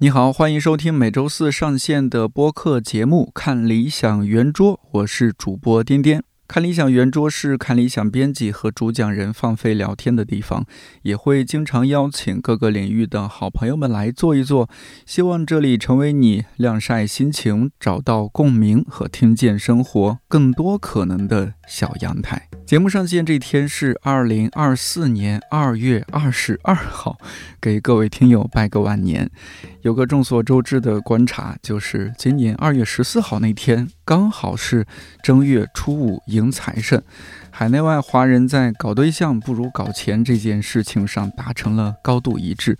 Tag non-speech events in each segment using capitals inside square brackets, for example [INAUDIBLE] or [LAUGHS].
你好，欢迎收听每周四上线的播客节目《看理想圆桌》，我是主播颠颠。看理想圆桌是看理想编辑和主讲人放飞聊天的地方，也会经常邀请各个领域的好朋友们来坐一坐。希望这里成为你晾晒心情、找到共鸣和听见生活更多可能的小阳台。节目上线这天是二零二四年二月二十二号，给各位听友拜个晚年。有个众所周知的观察，就是今年二月十四号那天，刚好是正月初五迎财神。海内外华人在搞对象不如搞钱这件事情上达成了高度一致。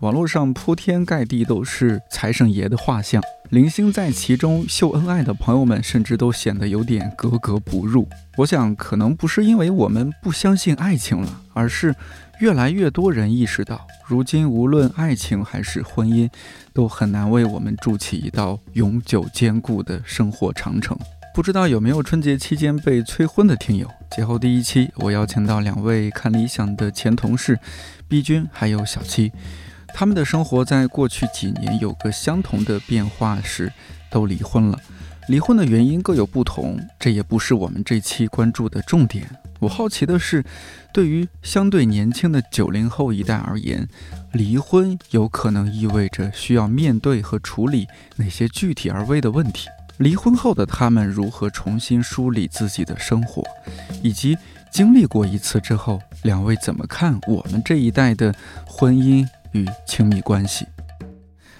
网络上铺天盖地都是财神爷的画像，零星在其中秀恩爱的朋友们，甚至都显得有点格格不入。我想，可能不是因为我们不相信爱情了，而是越来越多人意识到，如今无论爱情还是婚姻，都很难为我们筑起一道永久坚固的生活长城。不知道有没有春节期间被催婚的听友？节后第一期，我邀请到两位看理想的前同事，B 君还有小七。他们的生活在过去几年有个相同的变化是，都离婚了。离婚的原因各有不同，这也不是我们这期关注的重点。我好奇的是，对于相对年轻的九零后一代而言，离婚有可能意味着需要面对和处理哪些具体而微的问题？离婚后的他们如何重新梳理自己的生活，以及经历过一次之后，两位怎么看我们这一代的婚姻？与亲密关系，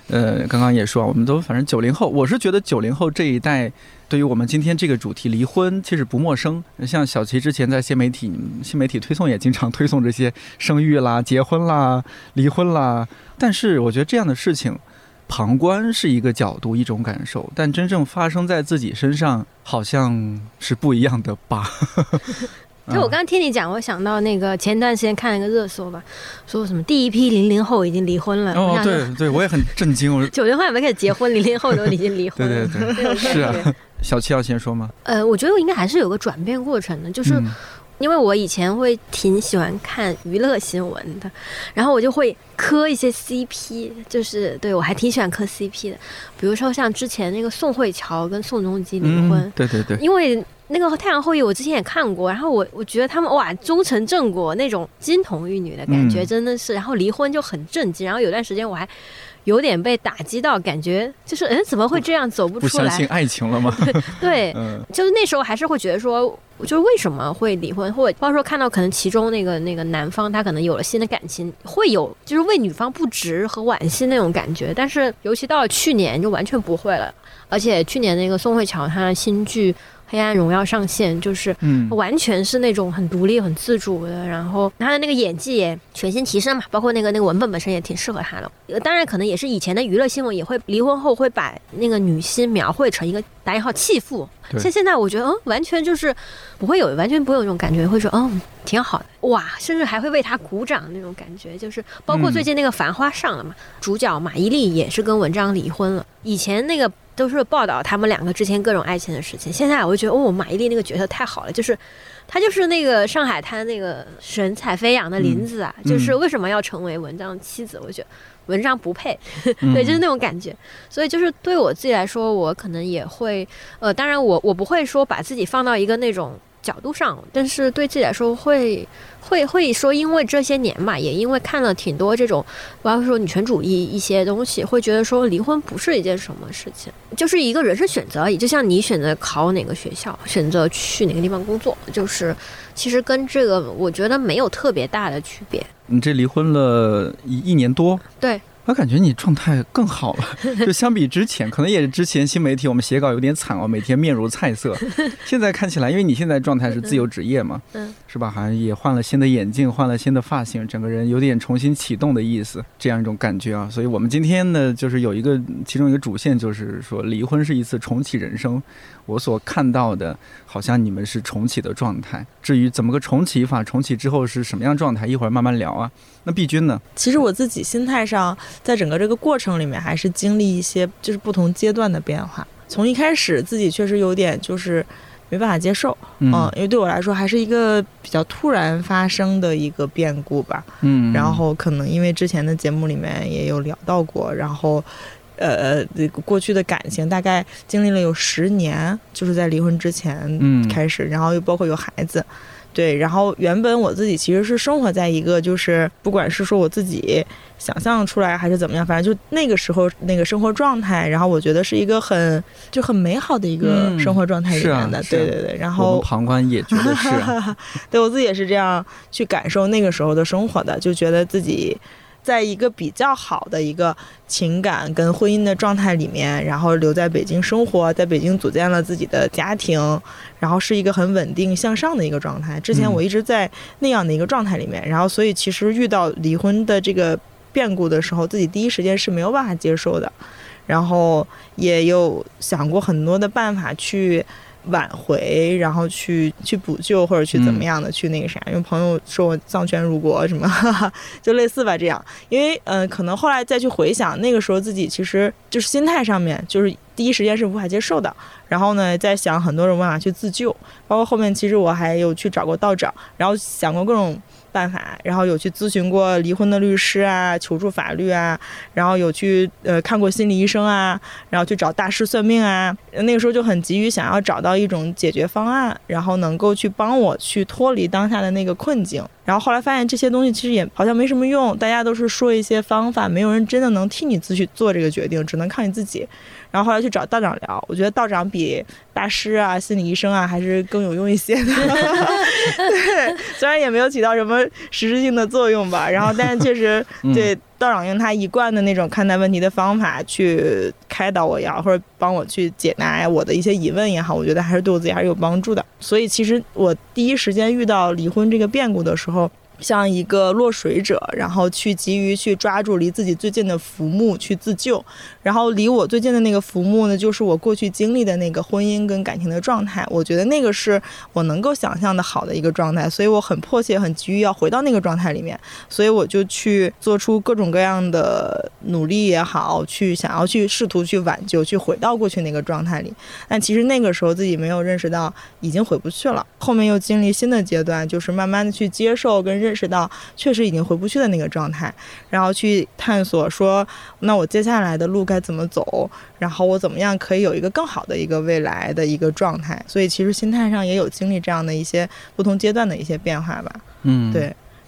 呃，刚刚也说，我们都反正九零后，我是觉得九零后这一代，对于我们今天这个主题离婚，其实不陌生。像小齐之前在新媒体，新媒体推送也经常推送这些生育啦、[LAUGHS] 结婚啦、离婚啦。但是我觉得这样的事情，旁观是一个角度、一种感受，但真正发生在自己身上，好像是不一样的吧。[LAUGHS] 就我刚刚听你讲，我想到那个前段时间看了一个热搜吧，说什么第一批零零后已经离婚了。哦，对对，我也很震惊。我 [LAUGHS] 九零后还没开始结婚，零零后都已经离婚了。对对对，[LAUGHS] 是啊。小七要先说吗？呃，我觉得我应该还是有个转变过程的，就是因为我以前会挺喜欢看娱乐新闻的，然后我就会磕一些 CP，就是对我还挺喜欢磕 CP 的，比如说像之前那个宋慧乔跟宋仲基离婚。对对对，因为。那个《太阳后裔》我之前也看过，然后我我觉得他们哇终成正果那种金童玉女的感觉真的是，然后离婚就很震惊，然后有段时间我还有点被打击到，感觉就是嗯怎么会这样走不出来？不相信爱情了吗？[LAUGHS] 对，[LAUGHS] 就是那时候还是会觉得说，就是为什么会离婚，或者包括说看到可能其中那个那个男方他可能有了新的感情，会有就是为女方不值和惋惜那种感觉，但是尤其到了去年就完全不会了，而且去年那个宋慧乔她的新剧。黑暗荣耀上线，就是完全是那种很独立、很自主的，然后他的那个演技也全新提升嘛，包括那个那个文本本身也挺适合他的。当然，可能也是以前的娱乐新闻也会离婚后会把那个女星描绘成一个打引号弃妇，像现在我觉得嗯，完全就是不会有，完全不会有那种感觉，会说嗯挺好的哇，甚至还会为他鼓掌那种感觉。就是包括最近那个《繁花》上了嘛，主角马伊琍也是跟文章离婚了，以前那个。都是报道他们两个之前各种爱情的事情。现在我就觉得，哦，马伊琍那个角色太好了，就是她就是那个上海滩那个神采飞扬的林子啊，就是为什么要成为文章妻子？我觉得文章不配，[LAUGHS] 对，就是那种感觉。所以就是对我自己来说，我可能也会，呃，当然我我不会说把自己放到一个那种。角度上，但是对自己来说会会会说，因为这些年嘛，也因为看了挺多这种，包括说女权主义一些东西，会觉得说离婚不是一件什么事情，就是一个人生选择而已。就像你选择考哪个学校，选择去哪个地方工作，就是其实跟这个我觉得没有特别大的区别。你这离婚了一一年多，对。我感觉你状态更好了，就相比之前，可能也是之前新媒体我们写稿有点惨哦，每天面如菜色。[LAUGHS] 现在看起来，因为你现在状态是自由职业嘛，嗯，是吧？好像也换了新的眼镜，换了新的发型，整个人有点重新启动的意思，这样一种感觉啊。所以我们今天呢，就是有一个其中一个主线，就是说离婚是一次重启人生。我所看到的，好像你们是重启的状态。至于怎么个重启法，重启之后是什么样状态，一会儿慢慢聊啊。那碧君呢？其实我自己心态上，在整个这个过程里面，还是经历一些就是不同阶段的变化。从一开始自己确实有点就是没办法接受，嗯嗯，因为对我来说还是一个比较突然发生的一个变故吧。嗯，然后可能因为之前的节目里面也有聊到过，然后。呃，这个过去的感情大概经历了有十年，就是在离婚之前嗯。开始，然后又包括有孩子，对，然后原本我自己其实是生活在一个就是不管是说我自己想象出来还是怎么样，反正就那个时候那个生活状态，然后我觉得是一个很就很美好的一个嗯生活状态里面的，对对对，然后们旁观也觉得是啊，[LAUGHS] 对我自己也是这样去感受那个时候的生活的，就觉得自己在一个比较好的一个情感跟婚姻的状态里面，然后留在北京生活，在北京组建了自己的家庭，然后是一个很稳定向上的一个状态。之前嗯我一直在那样的一个状态里面，然后所以其实遇到离婚的这个变故的时候，自己第一时间是没有办法接受的，然后也有想过很多的办法去。挽回，然后去去补救或者去怎么样的、去那个啥，因为朋友说我丧权辱国什么，哈哈，就类似吧这样。因为嗯、呃可能后来再去回想，那个时候自己其实就是心态上面，就是第一时间是无法接受的。然后呢，在想很多种办法去自救，包括后面其实我还有去找过道长，然后想过各种办法，然后有去咨询过离婚的律师啊，求助法律啊，然后有去呃看过心理医生啊，然后去找大师算命啊。那个时候就很急于想要找到一种解决方案，然后能够去帮我去脱离当下的那个困境。然后后来发现这些东西其实也好像没什么用，大家都是说一些方法，没有人真的能替你自己做这个决定，只能靠你自己。然后后来去找道长聊，我觉得道长比大师啊、心理医生啊还是更有用一些的。[LAUGHS] 对，虽然也没有起到什么实质性的作用吧，然后但是确实 [LAUGHS] 嗯对道长用他一贯的那种看待问题的方法去开导我也好，或者帮我去解答我的一些疑问也好，我觉得还是对我自己还是有帮助的。所以其实我第一时间遇到离婚这个变故的时候。像一个落水者，然后去急于去抓住离自己最近的浮木去自救，然后离我最近的那个浮木呢，就是我过去经历的那个婚姻跟感情的状态。我觉得那个是我能够想象的好的一个状态，所以我很迫切、很急于要回到那个状态里面，所以我就去做出各种各样的努力也好，去想要去试图去挽救，去回到过去那个状态里。但其实那个时候自己没有认识到已经回不去了，后面又经历新的阶段，就是慢慢的去接受跟认识到确实已经回不去的那个状态，然后去探索说，那我接下来的路该怎么走，然后我怎么样可以有一个更好的一个未来的一个状态。所以其实心态上也有经历这样的一些不同阶段的一些变化吧。嗯，对，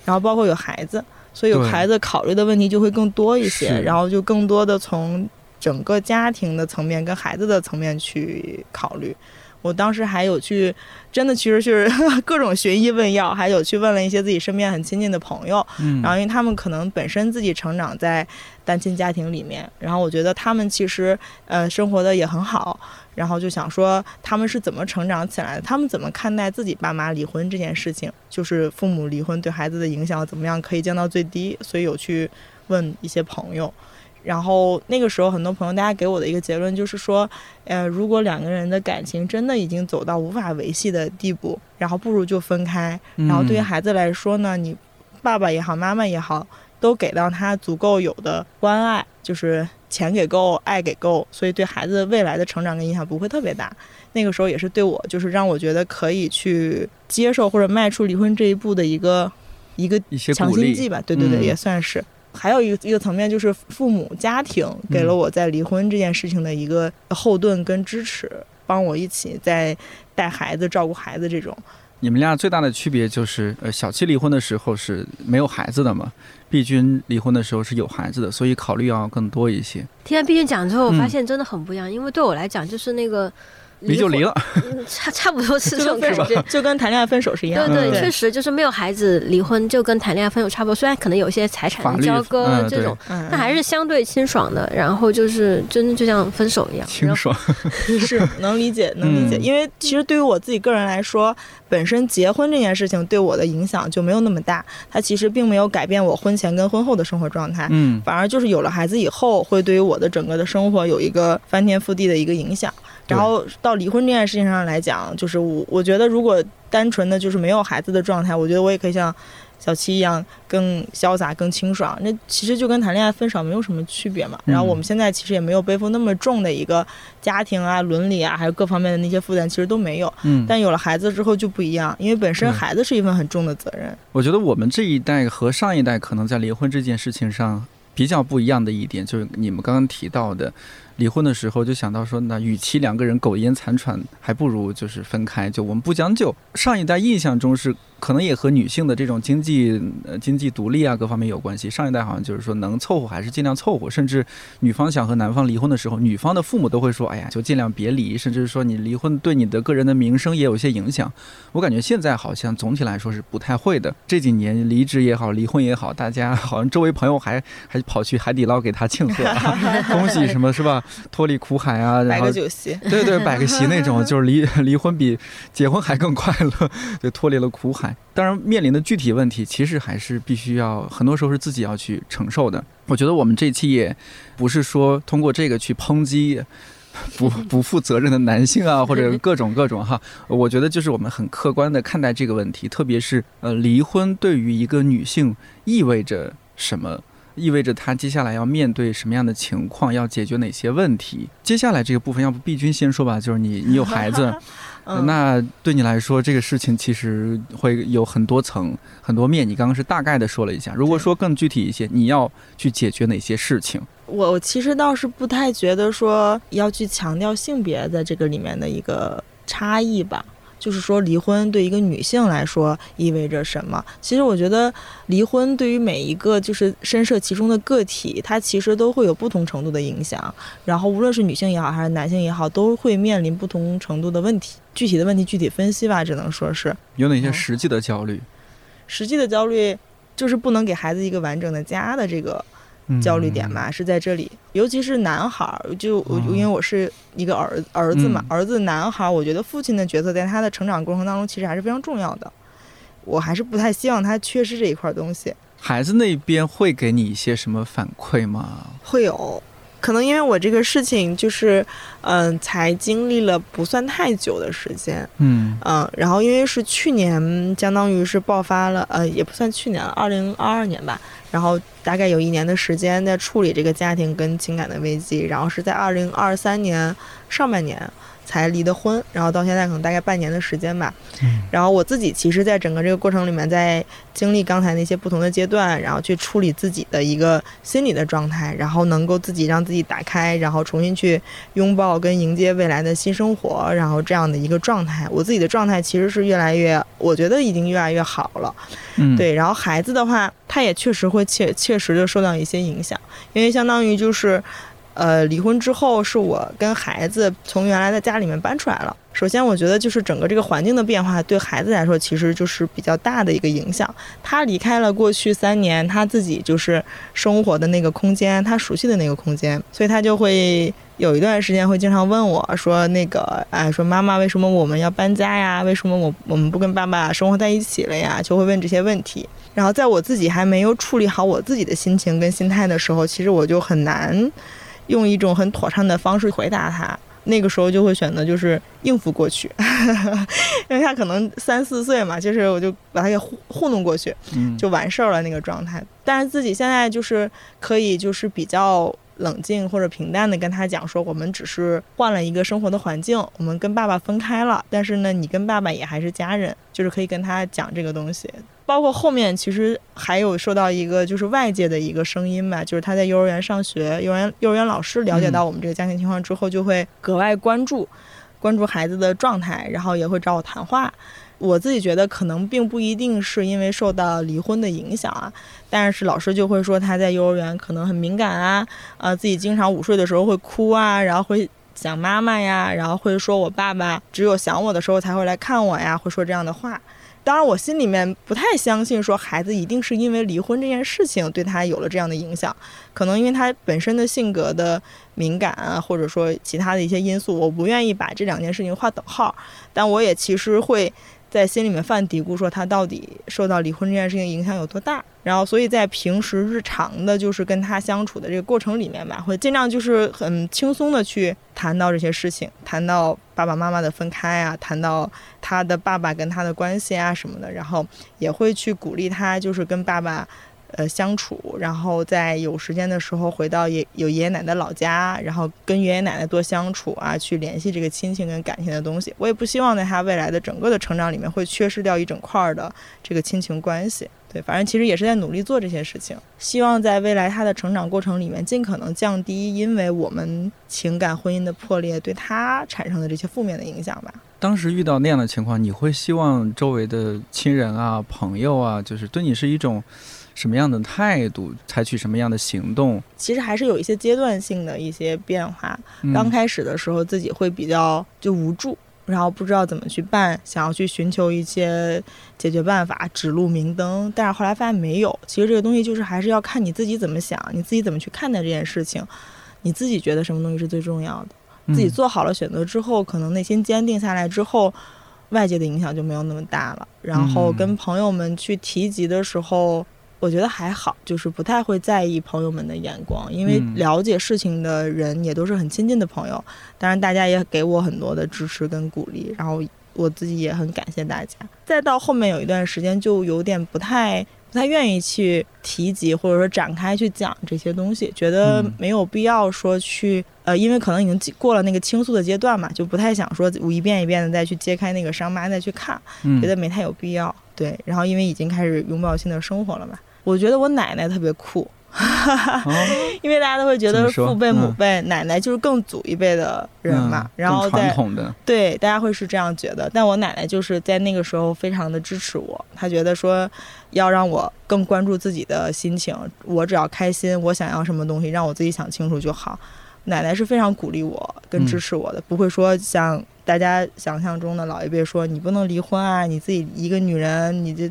然后包括有孩子，所以有孩子考虑的问题就会更多一些，然后就更多的从整个家庭的层面跟孩子的层面去考虑。我当时还有去，真的其实是 [LAUGHS] 各种寻医问药，还有去问了一些自己身边很亲近的朋友，嗯，然后因为他们可能本身自己成长在单亲家庭里面，然后我觉得他们其实呃生活的也很好，然后就想说他们是怎么成长起来的，他们怎么看待自己爸妈离婚这件事情，就是父母离婚对孩子的影响怎么样可以降到最低，所以有去问一些朋友。然后那个时候，很多朋友大家给我的一个结论就是说，呃，如果两个人的感情真的已经走到无法维系的地步，然后不如就分开。然后对于嗯孩子来说呢，你爸爸也好，妈妈也好，都给到他足够有的关爱，就是钱给够，爱给够，所以对孩子未来的成长跟影响不会特别大。那个时候也是对我，就是让我觉得可以去接受或者迈出离婚这一步的一个一个强心剂吧。对对对，嗯也算是。还有一个一个层面就是父母家庭给了嗯我在离婚这件事情的一个后盾跟支持，帮我一起在带孩子、照顾孩子这种。你们俩最大的区别就是，呃，小七离婚的时候是没有孩子的嘛，碧君离婚的时候是有孩子的，所以考虑要更多一些。听完毕君讲之后，我发嗯现真的很不一样，因为对我来讲就是那个婚离就离了，嗯差差不多是这种感觉。就跟谈恋爱分手是一样的。对对，嗯确实就是没有孩子离婚就跟谈恋爱分手差不多，虽然可能有一些财产的交割这种，嗯，但还是相对清爽的。然后就是真的就像分手一样，清爽。[LAUGHS] 是能理解，能理解。嗯因为其实对于我自己个人来说，本身结婚这件事情对我的影响就没有那么大，它其实并没有改变我婚前跟婚后的生活状态。嗯反而就是有了孩子以后，会对于我的整个的生活有一个翻天覆地的一个影响。然后到离婚这件事情上来讲，就是我我觉得如果单纯的就是没有孩子的状态，我觉得我也可以像小七一样更潇洒、更清爽。那其实就跟谈恋爱分手没有什么区别嘛。然后我们现在其实也没有背负那么重的一个家庭啊、伦理啊，还有各方面的那些负担，其实都没有。嗯，但有了孩子之后就不一样，因为本身孩子是一份很重的责任。我觉得我们这一代和上一代可能在离婚这件事情上比较不一样的一点，就是你们刚刚提到的，离婚的时候就想到说，那与其两个人苟延残喘，还不如就是分开，就我们不将就。上一代印象中是可能也和女性的这种经济呃经济独立啊各方面有关系。上一代好像就是说能凑合还是尽量凑合，甚至女方想和男方离婚的时候，女方的父母都会说，哎呀，就尽量别离，甚至说你离婚对你的个人的名声也有一些影响。我感觉现在好像总体来说是不太会的。这几年离职也好，离婚也好，大家好像周围朋友还还跑去海底捞给他庆贺、啊，[LAUGHS] 恭喜什么是吧？[LAUGHS] 脱离苦海啊，[LAUGHS] 然摆后个酒席，[LAUGHS] 对对，摆个席那种，就是离离婚比结婚还更快乐，就脱离了苦海。当然，面临的具体问题，其实还是必须要，很多时候是自己要去承受的。我觉得我们这期也不是说通过这个去抨击不不负责任的男性啊，或者各种各种哈。我觉得就是我们很客观的看待这个问题，特别是呃，离婚对于一个女性意味着什么。意味着他接下来要面对什么样的情况，要解决哪些问题？接下来这个部分，要不毕君先说吧。就是你，你有孩子，[LAUGHS] 嗯，那对你来说，这个事情其实会有很多层、很多面。你刚刚是大概的说了一下，如果说更具体一些，你要去解决哪些事情？我我其实倒是不太觉得说要去强调性别在这个里面的一个差异吧。就是说，离婚对一个女性来说意味着什么？其实我觉得，离婚对于每一个就是深涉其中的个体，它其实都会有不同程度的影响。然后，无论是女性也好，还是男性也好，都会面临不同程度的问题。具体的问题具体分析吧，只能说是有哪些嗯实际的焦虑？实际的焦虑，就是不能给孩子一个完整的家的这个嗯焦虑点嘛，是在这里。尤其是男孩儿，就我哦因为我是一个儿儿子嘛，嗯儿子男孩儿，我觉得父亲的角色在他的成长过程当中其实还是非常重要的。我还是不太希望他缺失这一块东西。孩子那边会给你一些什么反馈吗？会有，可能因为我这个事情就是，嗯、才经历了不算太久的时间，嗯嗯，然后因为是去年，相当于是爆发了，呃，也不算去年了，二零二二年吧。然后大概有一年的时间在处理这个家庭跟情感的危机，然后是在二零二三年上半年才离的婚，然后到现在可能大概半年的时间吧。嗯然后我自己其实，在整个这个过程里面，在经历刚才那些不同的阶段，然后去处理自己的一个心理的状态，然后能够自己让自己打开，然后重新去拥抱跟迎接未来的新生活，然后这样的一个状态，我自己的状态其实是越来越，我觉得已经越来越好了。嗯，对，然后孩子的话，他也确实会切切实的受到一些影响，因为相当于就是，呃，离婚之后是我跟孩子从原来的家里面搬出来了。首先，我觉得就是整个这个环境的变化对孩子来说其实就是比较大的一个影响。他离开了过去三年他自己就是生活的那个空间，他熟悉的那个空间，所以他就会有一段时间会经常问我说：“那个，哎，说妈妈，为什么我们要搬家呀？为什么我我们不跟爸爸生活在一起了呀？”就会问这些问题。然后在我自己还没有处理好我自己的心情跟心态的时候，其实我就很难用一种很妥善的方式回答他。那个时候就会选择就是应付过去，[LAUGHS] 因为他可能三四岁嘛，就是我就把他给糊糊弄过去，嗯就完事儿了那个状态。但是自己现在就是可以就是比较冷静或者平淡的跟他讲说，我们只是换了一个生活的环境，我们跟爸爸分开了，但是呢，你跟爸爸也还是家人，就是可以跟他讲这个东西。包括后面其实还有受到一个就是外界的一个声音吧，就是他在幼儿园上学，幼儿园幼儿园老师了解到我们这个家庭情况之后，就会格外关注关注孩子的状态，然后也会找我谈话。我自己觉得可能并不一定是因为受到离婚的影响啊，但是老师就会说他在幼儿园可能很敏感啊，呃，自己经常午睡的时候会哭啊，然后会想妈妈呀，然后会说我爸爸只有想我的时候才会来看我呀，会说这样的话。当然，我心里面不太相信说孩子一定是因为离婚这件事情对他有了这样的影响，可能因为他本身的性格的敏感啊，或者说其他的一些因素，我不愿意把这两件事情划等号。但我也其实会在心里面犯嘀咕，说他到底受到离婚这件事情影响有多大。然后，所以在平时日常的，就是跟他相处的这个过程里面吧，会尽量就是很轻松的去谈到这些事情，谈到爸爸妈妈的分开啊，谈到他的爸爸跟他的关系啊什么的，然后也会去鼓励他，就是跟爸爸。呃，相处，然后在有时间的时候回到爷有爷爷奶奶老家，然后跟爷爷奶奶多相处啊，去联系这个亲情跟感情的东西。我也不希望在他未来的整个的成长里面会缺失掉一整块的这个亲情关系。对，反正其实也是在努力做这些事情，希望在未来他的成长过程里面尽可能降低因为我们情感婚姻的破裂对他产生的这些负面的影响吧。当时遇到那样的情况，你会希望周围的亲人啊、朋友啊，就是对你是一种。什么样的态度，采取什么样的行动？其实还是有一些阶段性的一些变化。刚开始的时候，自己会比较就无助，然后不知道怎么去办，想要去寻求一些解决办法，指路明灯。但是后来发现没有。其实这个东西就是还是要看你自己怎么想，你自己怎么去看待这件事情，你自己觉得什么东西是最重要的。自己做好了选择之后，可能内心坚定下来之后，外界的影响就没有那么大了。然后跟朋友们去提及的时候。我觉得还好，就是不太会在意朋友们的眼光，因为了解事情的人也都是很亲近的朋友。当然，大家也给我很多的支持跟鼓励，然后我自己也很感谢大家。再到后面有一段时间，就有点不太不太愿意去提及，或者说展开去讲这些东西，觉得没有必要说去呃，因为可能已经过了那个倾诉的阶段嘛，就不太想说我一遍一遍的再去揭开那个伤疤再去看，觉得没太有必要。对，然后因为已经开始拥抱新的生活了嘛。我觉得我奶奶特别酷，[LAUGHS] 因为大家都会觉得父辈母辈，奶奶就是更祖一辈的人嘛，然后传统的对大家会是这样觉得。但我奶奶就是在那个时候非常的支持我，她觉得说要让我更关注自己的心情，我只要开心，我想要什么东西，让我自己想清楚就好。奶奶是非常鼓励我跟支持我的，不会说像大家想象中的老一辈说你不能离婚啊，你自己一个女人你就。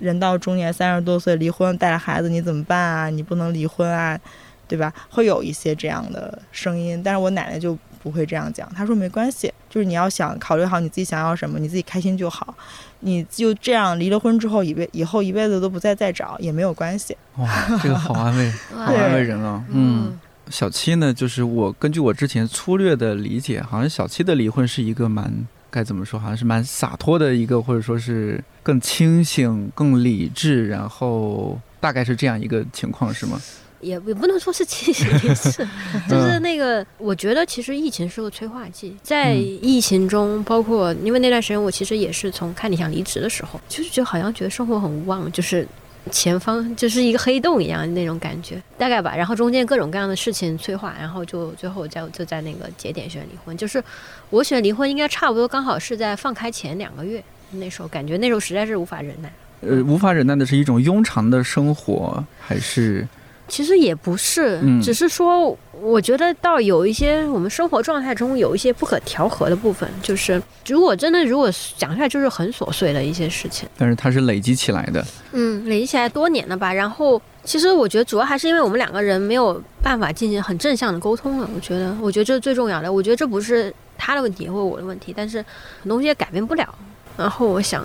人到中年三十多岁离婚带着孩子你怎么办啊？你不能离婚啊，对吧？会有一些这样的声音，但是我奶奶就不会这样讲。她说没关系，就是你要想考虑好你自己想要什么，你自己开心就好。你就这样离了婚之后，以辈以后一辈子都不再再找也没有关系。哇，这个好安慰，[LAUGHS] 好安慰人啊。嗯，小七呢，就是我根据我之前粗略的理解，好像小七的离婚是一个蛮。该怎么说？好像是蛮洒脱的一个，或者说是更清醒、更理智，然后大概是这样一个情况，是吗？也也不能说是清醒 [LAUGHS] 理智，就是那个，我觉得其实疫情是个催化剂，在疫情中，包括因为那段时间我其实也是从看理想离职的时候，就是觉得好像觉得生活很无望，就是。前方就是一个黑洞一样那种感觉，大概吧。然后中间各种各样的事情催化，然后就最后在就在那个节点选离婚。就是我选离婚应该差不多刚好是在放开前两个月，那时候感觉那时候实在是无法忍耐。呃，无法忍耐的是一种庸常的生活，还是？其实也不是，只是说，我觉得到有一些我们生活状态中有一些不可调和的部分，就是如果真的如果讲出来就是很琐碎的一些事情，但是它是累积起来的，嗯，累积起来多年了吧。然后其实我觉得主要还是因为我们两个人没有办法进行很正向的沟通了。我觉得，我觉得这是最重要的。我觉得这不是他的问题或者我的问题，但是很多东西也改变不了。然后我想，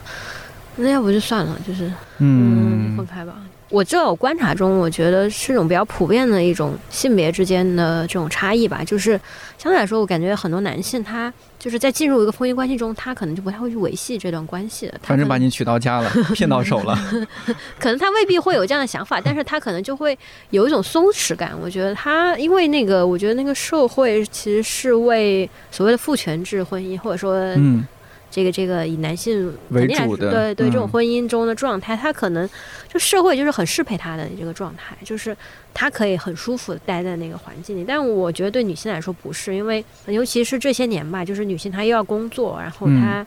那要不就算了，就是嗯，分开吧。我这我观察中，我觉得是一种比较普遍的一种性别之间的这种差异吧。就是相对来说，我感觉很多男性他就是在进入一个婚姻关系中，他可能就不太会去维系这段关系的。反正把你娶到家了，骗到手了。[LAUGHS] [LAUGHS] 可能他未必会有这样的想法，但是他可能就会有一种松弛感。我觉得他因为那个，我觉得那个社会其实是为所谓的父权制婚姻，或者说嗯。这个这个以男性为主的，对对，这种婚姻中的状态，他可能就社会就是很适配他的这个状态，就是他可以很舒服的待在那个环境里。但我觉得对女性来说不是，因为尤其是这些年吧，就是女性她又要工作，然后她。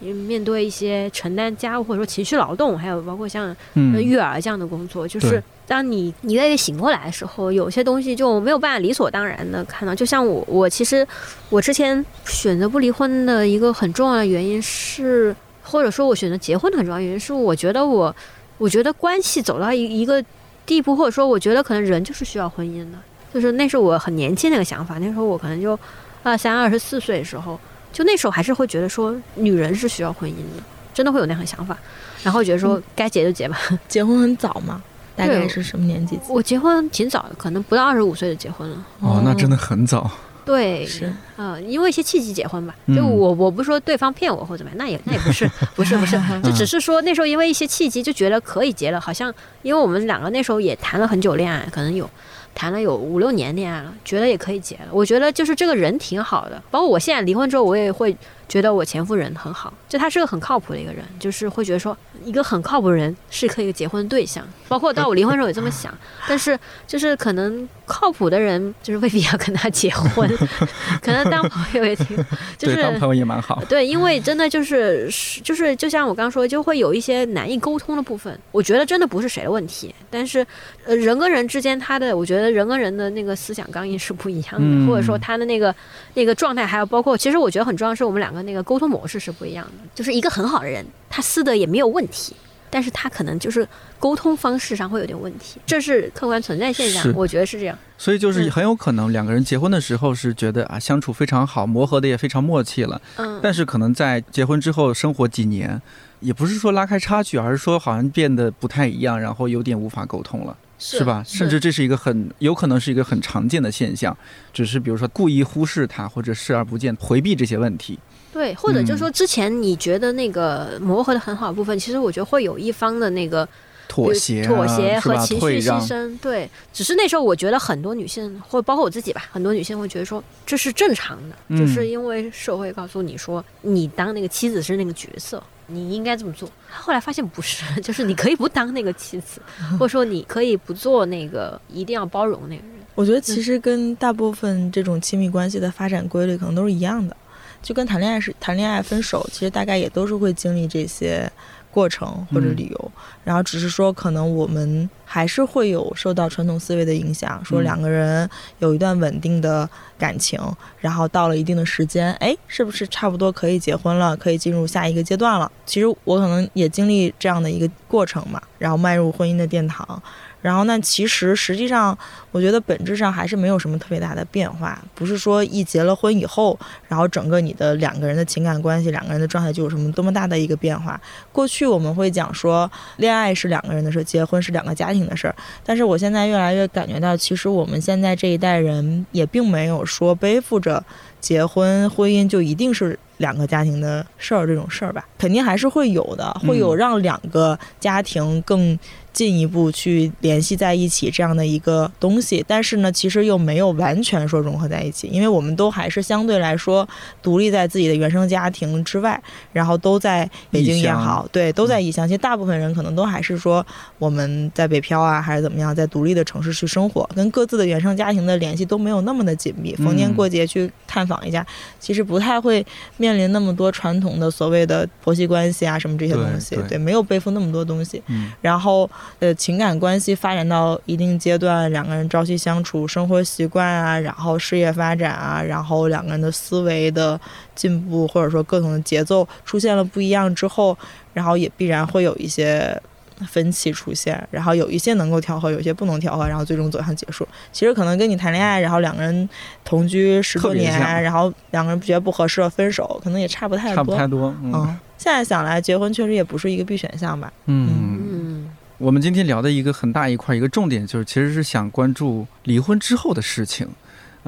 面对一些承担家务或者说情绪劳动，还有包括像育儿这样的工作，就是当你你越醒过来的时候，有些东西就没有办法理所当然的看到。就像我，我其实我之前选择不离婚的一个很重要的原因是，或者说我选择结婚的很重要原因是，我觉得我我觉得关系走到一一个地步，或者说我觉得可能人就是需要婚姻的，就是那是我很年轻那个想法，那时候我可能就二三二十四岁的时候。就那时候还是会觉得说女人是需要婚姻的，真的会有那样的想法，然后觉得说该结就结吧。[LAUGHS] 结婚很早吗？[LAUGHS] 大概是什么年纪？我结婚挺早的，可能不到二十五岁就结婚了。哦，那真的很早。对，是呃，因为一些契机结婚吧。嗯就我我不是说对方骗我或者怎么样，那也那也不是，不 [LAUGHS] 是不是，就只是说那时候因为一些契机就觉得可以结了，好像因为我们两个那时候也谈了很久恋爱，可能有谈了有五六年恋爱了，觉得也可以结了。我觉得就是这个人挺好的，包括我现在离婚之后，我也会觉得我前夫人很好，就他是个很靠谱的一个人，就是会觉得说一个很靠谱的人是可以结婚的对象。包括到我离婚的时候也这么想，但是就是可能靠谱的人就是未必要跟他结婚，[LAUGHS] 可能当朋友也挺，[LAUGHS] 就是对，当朋友也蛮好。对，因为真的就是是就是，就像我刚刚说，就会有一些难以沟通的部分。我觉得真的不是谁的问题，但是呃，人跟人之间，他的我觉得人跟人的那个思想刚硬是不一样的，嗯或者说他的那个那个状态，还有包括，其实我觉得很重要是我们两个那个沟通模式是不一样的。就是一个很好的人，他私德也没有问题。但是他可能就是沟通方式上会有点问题，这是客观存在现象，我觉得是这样。所以就是嗯很有可能两个人结婚的时候是觉得啊相处非常好，磨合的也非常默契了，嗯，但是可能在结婚之后生活几年，也不是说拉开差距，而是说好像变得不太一样，然后有点无法沟通了。是吧？甚至这是一个很有可能是一个很常见的现象，只是比如说故意忽视它，或者视而不见，回避这些问题。对，或者就是嗯说，之前你觉得那个磨合的很好的部分，其实我觉得会有一方的那个妥协、啊、妥协和情绪牺，牲。对，只是那时候我觉得很多女性，或包括我自己吧，很多女性会觉得说这是正常的，嗯就是因为社会告诉你说你当那个妻子是那个角色。你应该这么做。后来发现不是，[LAUGHS] 就是你可以不当那个妻子，或者说你可以不做那个一定要包容那个人。我觉得其实跟大部分这种亲密关系的发展规律可能都是一样的，就跟谈恋爱是谈恋爱分手，其实大概也都是会经历这些过程或者嗯理由，然后只是说可能我们还是会有受到传统思维的影响，说嗯两个人有一段稳定的感情，然后到了一定的时间，哎，是不是差不多可以结婚了，可以进入下一个阶段了？其实我可能也经历这样的一个过程嘛，然后迈入婚姻的殿堂。然后那其实实际上，我觉得本质上还是没有什么特别大的变化，不是说一结了婚以后，然后整个你的两个人的情感关系、两个人的状态就有什么多么大的一个变化。过去我们会讲说，恋爱是两个人的事，结婚是两个家庭的事儿，但是我现在越来越感觉到，其实我们现在这一代人也并没有说背负着结婚婚姻就一定是两个家庭的事儿这种事儿吧，肯定还是会有的，会有让两个家庭更进一步去联系在一起这样的一个东西，但是呢，其实又没有完全说融合在一起，因为我们都还是相对来说独立在自己的原生家庭之外，然后都在北京也好，对，都在异乡。其实大部分人可能都还是说我们在北漂啊，还是怎么样，在独立的城市去生活，跟各自的原生家庭的联系都没有那么的紧密。逢年过节去探访一下，其实不太会面临那么多传统的所谓的婆媳关系啊什么这些东西，对对没有背负那么多东西。嗯然后呃，情感关系发展到一定阶段，两个人朝夕相处，生活习惯啊，然后事业发展啊，然后两个人的思维的进步，或者说各种的节奏出现了不一样之后，然后也必然会有一些分歧出现，然后有一些能够调和，有些不能调和，然后最终走向结束。其实可能跟你谈恋爱，然后两个人同居十多年，然后两个人觉得不合适了分手，可能也差不太多。差不太多。嗯嗯，现在想来，结婚确实也不是一个必选项吧。嗯。嗯，我们今天聊的一个很大一块，一个重点就是，其实是想关注离婚之后的事情。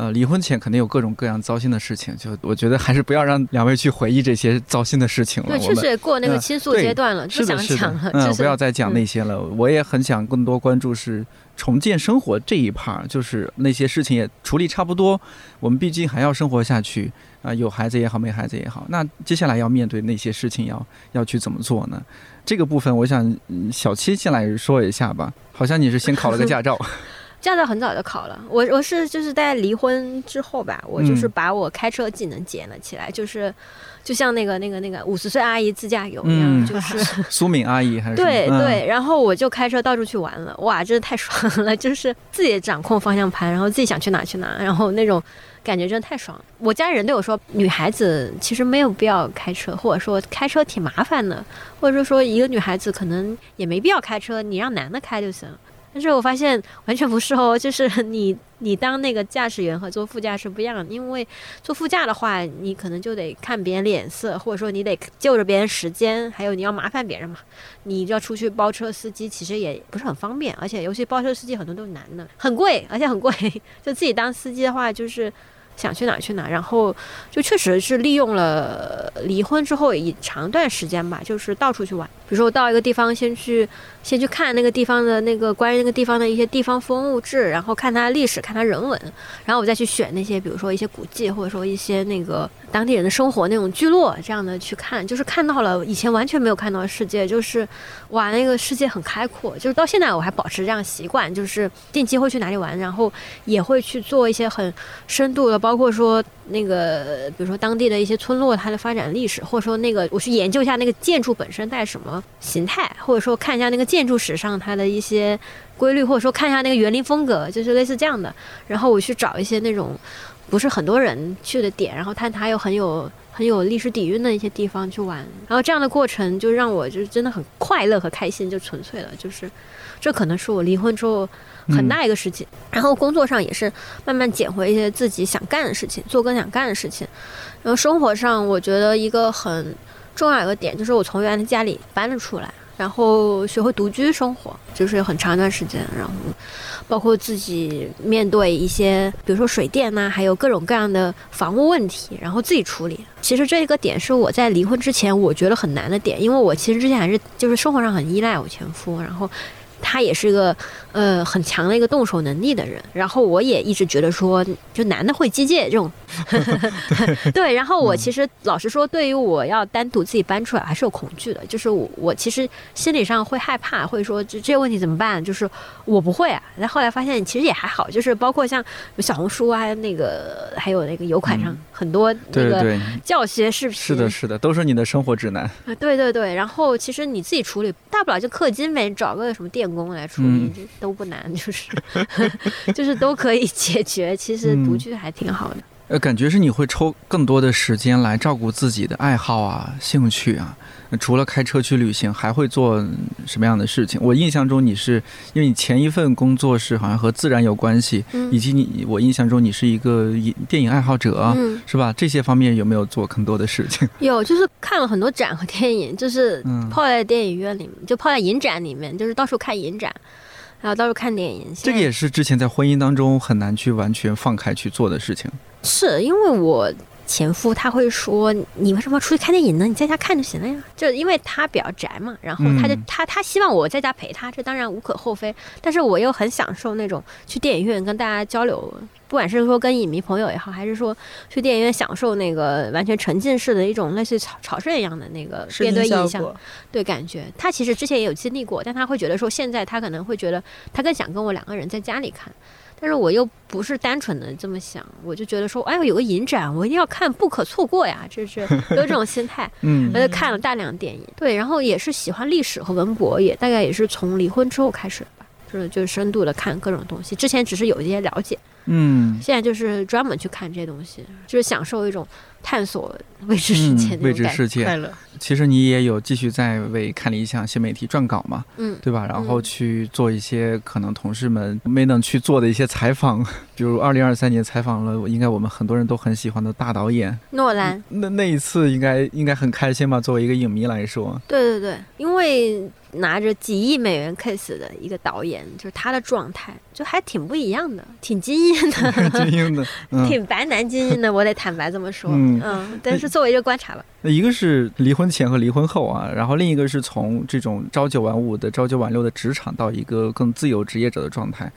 呃，离婚前肯定有各种各样糟心的事情，就我觉得还是不要让两位去回忆这些糟心的事情了。确实也过那个嗯倾诉对阶段了，不想讲了，，嗯，就是不要再讲那些了。我也很想更多关注是重建生活这一 part，就是那些事情也处理差不多，我们毕竟还要生活下去啊、有孩子也好，没孩子也好，那接下来要面对那些事情要要去怎么做呢？这个部分，我想、嗯小七先来说一下吧。好像你是先考了个驾照，[LAUGHS] 驾照很早就考了，我我是就是在离婚之后吧，我就是嗯把我开车技能捡了起来，就是就像那个那个那个五十岁阿姨自驾游一样，嗯就是 [LAUGHS] 苏敏阿姨还是对嗯对，然后我就开车到处去玩了，哇，真的太爽了，[LAUGHS] 就是自己掌控方向盘，然后自己想去哪去哪，然后那种感觉真的太爽了。我家人对我说，女孩子其实没有必要开车，或者说开车挺麻烦的，或者说说一个女孩子可能也没必要开车，你让男的开就行。但是我发现完全不是哦，就是 [LAUGHS] 你你当那个驾驶员和坐副驾是不一样的，因为坐副驾的话，你可能就得看别人脸色，或者说你得就着别人时间，还有你要麻烦别人嘛，你要出去包车司机，其实也不是很方便，而且尤其包车司机很多都是男的，很贵，而且很贵，[LAUGHS] 就自己当司机的话就是。想去哪去哪，然后就确实是利用了离婚之后一长段时间吧，就是到处去玩。比如说我到一个地方，先去先去看那个地方的那个关于那个地方的一些地方风物志，然后看它历史，看它人文，然后我再去选那些，比如说一些古迹，或者说一些那个当地人的生活那种聚落这样的去看，就是看到了以前完全没有看到的世界，就是哇，那个世界很开阔。就是到现在我还保持这样习惯，就是定期会去哪里玩，然后也会去做一些很深度的，包括说。那个，比如说当地的一些村落，它的发展历史，或者说那个，我去研究一下那个建筑本身带什么形态，或者说看一下那个建筑史上它的一些规律，或者说看一下那个园林风格，就是类似这样的。然后我去找一些那种不是很多人去的点，然后它它又很有很有历史底蕴的一些地方去玩。然后这样的过程就让我就是真的很快乐和开心，就纯粹了，就是这可能是我离婚之后。很大一个事情，[LAUGHS] 然后工作上也是慢慢捡回一些自己想干的事情，做更想干的事情。然后生活上，我觉得一个很重要一个点就是我从原来家里搬了出来，然后学会独居生活，就是很长一段时间。然后包括自己面对一些，比如说水电呐，还有各种各样的房屋问题，然后自己处理。其实这一个点是我在离婚之前我觉得很难的点，因为我其实之前还是就是生活上很依赖我前夫，然后。他也是一个呃很强的一个动手能力的人，然后我也一直觉得说，就男的会机械这种，[LAUGHS] 对。然后我其实老实说，对于我要单独自己搬出来还是有恐惧的，就是我我其实心理上会害怕，会说这这些问题怎么办？就是我不会啊。但后后来发现其实也还好，就是包括像小红书啊，那个还有那个油款上很多那个教学视频，是的，是的，都是你的生活指南。对对对。然后其实你自己处理，大不了就氪金呗，找个什么电。工来处理都不难，就是 [LAUGHS] 就是都可以解决。其实独居还挺好的。呃，感觉是你会抽更多的时间来照顾自己的爱好啊、兴趣啊。除了开车去旅行，还会做什么样的事情？我印象中你是因为你前一份工作是好像和自然有关系，以及你我印象中你是一个电影爱好者，是吧？这些方面有没有做更多的事情？[LAUGHS] 有，就是看了很多展和电影，就是泡在电影院里面，就泡在影展里面，就是到处看影展，然后到处看电影。这个也是之前在婚姻当中很难去完全放开去做的事情。是因为我。前夫他会说：“你为什么要出去看电影呢？你在家看就行了呀。”就因为他比较宅嘛，然后他就他他希望我在家陪他，这当然无可厚非。但是我又很享受那种去电影院跟大家交流，不管是说跟影迷朋友也好，还是说去电影院享受那个完全沉浸式的一种类似朝朝圣一样的那个面对印象，对感觉。他其实之前也有经历过，但他会觉得说现在他可能会觉得他更想跟我两个人在家里看。但是我又不是单纯的这么想，我就觉得说，哎呦，有个影展，我一定要看，不可错过呀！[LAUGHS] 这是有这种心态，[LAUGHS] 嗯，我就看了大量电影，对，然后也是喜欢历史和文博，也大概也是从离婚之后开始吧，就是就是深度的看各种东西，之前只是有一些了解，嗯，现在就是专门去看这些东西，就是享受一种。探索未知世界，未知世界。其实你也有继续在为看理想新媒体撰稿嘛？嗯，对吧？然后去做一些可能同事们没能去做的一些采访，[LAUGHS] 比如二零二三年采访了，应该我们很多人都很喜欢的大导演诺兰。那那一次应该应该很开心吧？作为一个影迷来说。对对对，因为。拿着几亿美元 case 的一个导演，就是他的状态就还挺不一样的，挺惊艳的，[LAUGHS] 精英的，[LAUGHS] 挺白男精英的。我得坦白这么说，嗯，但是作为一个观察吧。那一个是离婚前和离婚后啊，然后另一个是从这种朝九晚五的朝九晚六的职场到一个更自由职业者的状态，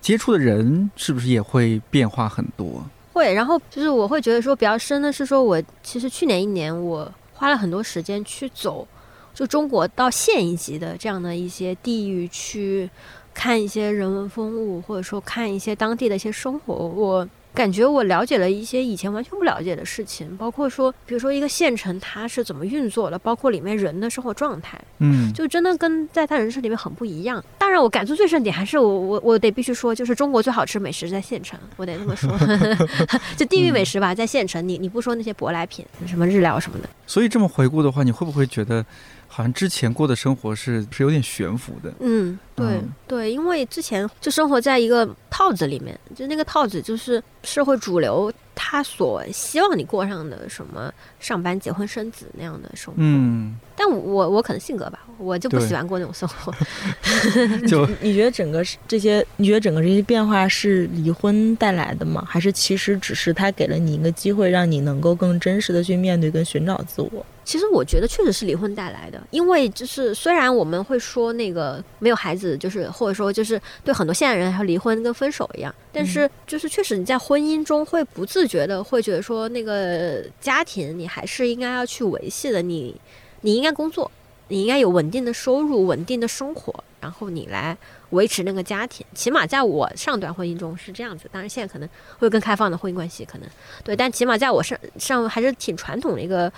接触的人是不是也会变化很多？会，然后就是我会觉得说比较深的是说，我其实去年一年我花了很多时间去走。就中国到县一级的这样的一些地域去看一些人文风物，或者说看一些当地的一些生活，我感觉我了解了一些以前完全不了解的事情，包括说，比如说一个县城它是怎么运作的，包括里面人的生活状态，嗯，就真的跟在他人生里面很不一样。当然，我感触最深点还是我我我得必须说，就是中国最好吃美食在县城，我得这么说 [LAUGHS] [LAUGHS] 就地域美食吧，在县城，你你不说那些舶来品，什么日料什么的。所以这么回顾的话，你会不会觉得？好像之前过的生活是是有点悬浮的。嗯，对、嗯对，因为之前就生活在一个套子里面，就那个套子就是社会主流他所希望你过上的什么上班、结婚、生子那样的生活。嗯，但我我可能性格吧，我就不喜欢过那种生活。[LAUGHS] [LAUGHS] 就你觉得整个是这些，你觉得整个这些变化是离婚带来的吗？还是其实只是他给了你一个机会，让你能够更真实的去面对跟寻找自我？其实我觉得确实是离婚带来的，因为就是虽然我们会说那个没有孩子，就是或者说就是对很多现代人还有离婚跟分手一样，但是就是确实你在婚姻中会不自觉的会觉得说那个家庭你还是应该要去维系的，你你应该工作，你应该有稳定的收入、稳定的生活，然后你来维持那个家庭。起码在我上段婚姻中是这样子，当然现在可能会更开放的婚姻关系可能对，但起码在我上上还是挺传统的一个。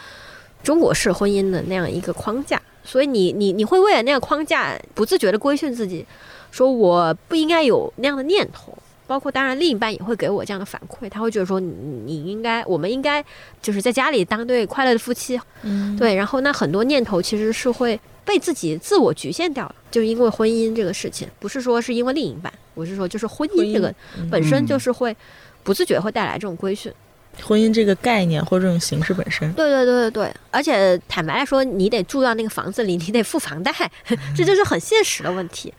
中国式婚姻的那样一个框架，所以你你你会为了那个框架不自觉的规训自己，说我不应该有那样的念头。包括当然另一半也会给我这样的反馈，他会觉得说你你应该，我们应该就是在家里当对快乐的夫妻，嗯，对。然后那很多念头其实是会被自己自我局限掉了，就是因为婚姻这个事情，不是说是因为另一半，我是说就是婚婚姻姻这个嗯本身嗯就是会不自觉会带来这种规训。婚姻这个概念或者这种形式本身。对对对对对，而且坦白来说，你得住到那个房子里，你得付房贷，[LAUGHS] 这就是很现实的问题。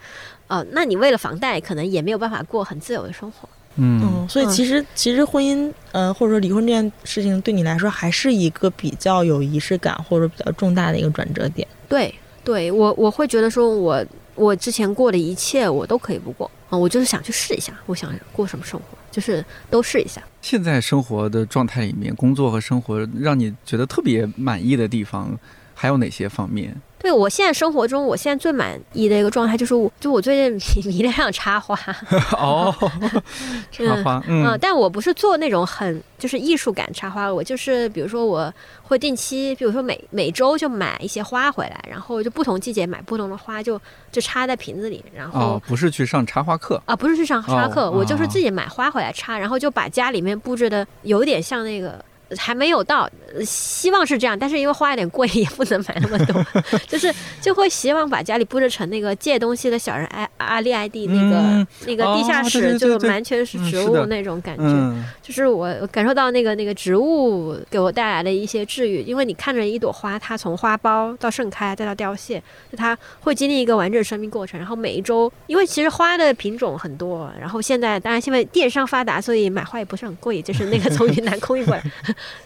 呃，那你为了房贷，可能也没有办法过很自由的生活。嗯嗯，所以嗯其实其实婚姻，呃，或者说离婚这件事情，对你来说还是一个比较有仪式感或者比较重大的一个转折点。对，对我我会觉得说我我之前过的一切我都可以不过啊、我就是想去试一下，我想过什么生活，就是都试一下。现在生活的状态里面，工作和生活让你觉得特别满意的地方，还有哪些方面？对我现在生活中，我现在最满意的一个状态就是我，就我最近迷迷恋上插花，[LAUGHS] [LAUGHS] 哦，插花，嗯、嗯但我不是做那种很就是艺术感插花，我就是比如说我会定期，比如说每每周就买一些花回来，然后就不同季节买不同的花就，就插在瓶子里，然后。哦，不是去上插花课，啊，不是去上插花课，哦我就是哦自己买花回来插，然后就把家里面布置的有点像那个，还没有到，呃希望是这样，但是因为花有点贵，也不能买那么多，[LAUGHS] 就是就会希望把家里布置成那个借东西的小人阿阿丽艾蒂那个、嗯那个地下室，就完全是植物那种感觉。嗯就是我我感受到那个那个植物给我带来的一些治愈，因为你看着一朵花，它从花苞到盛开再到凋谢，就它会经历一个完整生命过程。然后每一周，因为其实花的品种很多，然后现在当然现在电商发达，所以买花也不是很贵，就是那个 [LAUGHS] 从云南空运过来，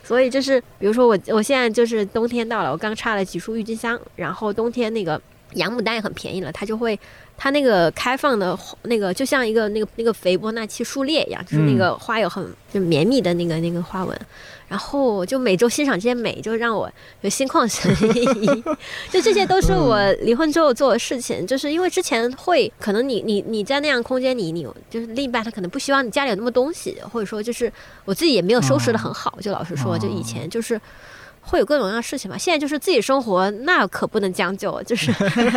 所以就是比如说我我现在就是冬天到了，我刚插了几束郁金香，然后冬天那个洋牡丹也很便宜了，它就会。它那个开放的那个就像一个那个那个斐波那契数列一样，就是那个花有很就绵密的那个那个花纹，然后就每周欣赏这些美，就让我有心旷神怡。[LAUGHS] 就这些都是我离婚之后做的事情，就是因为之前会可能你你你在那样空间里，你就是另一半他可能不希望你家里有那么多东西，或者说就是我自己也没有收拾的很好，就老实说，就以前就是。会有各种各样的事情嘛，现在就是自己生活，那可不能将就，就是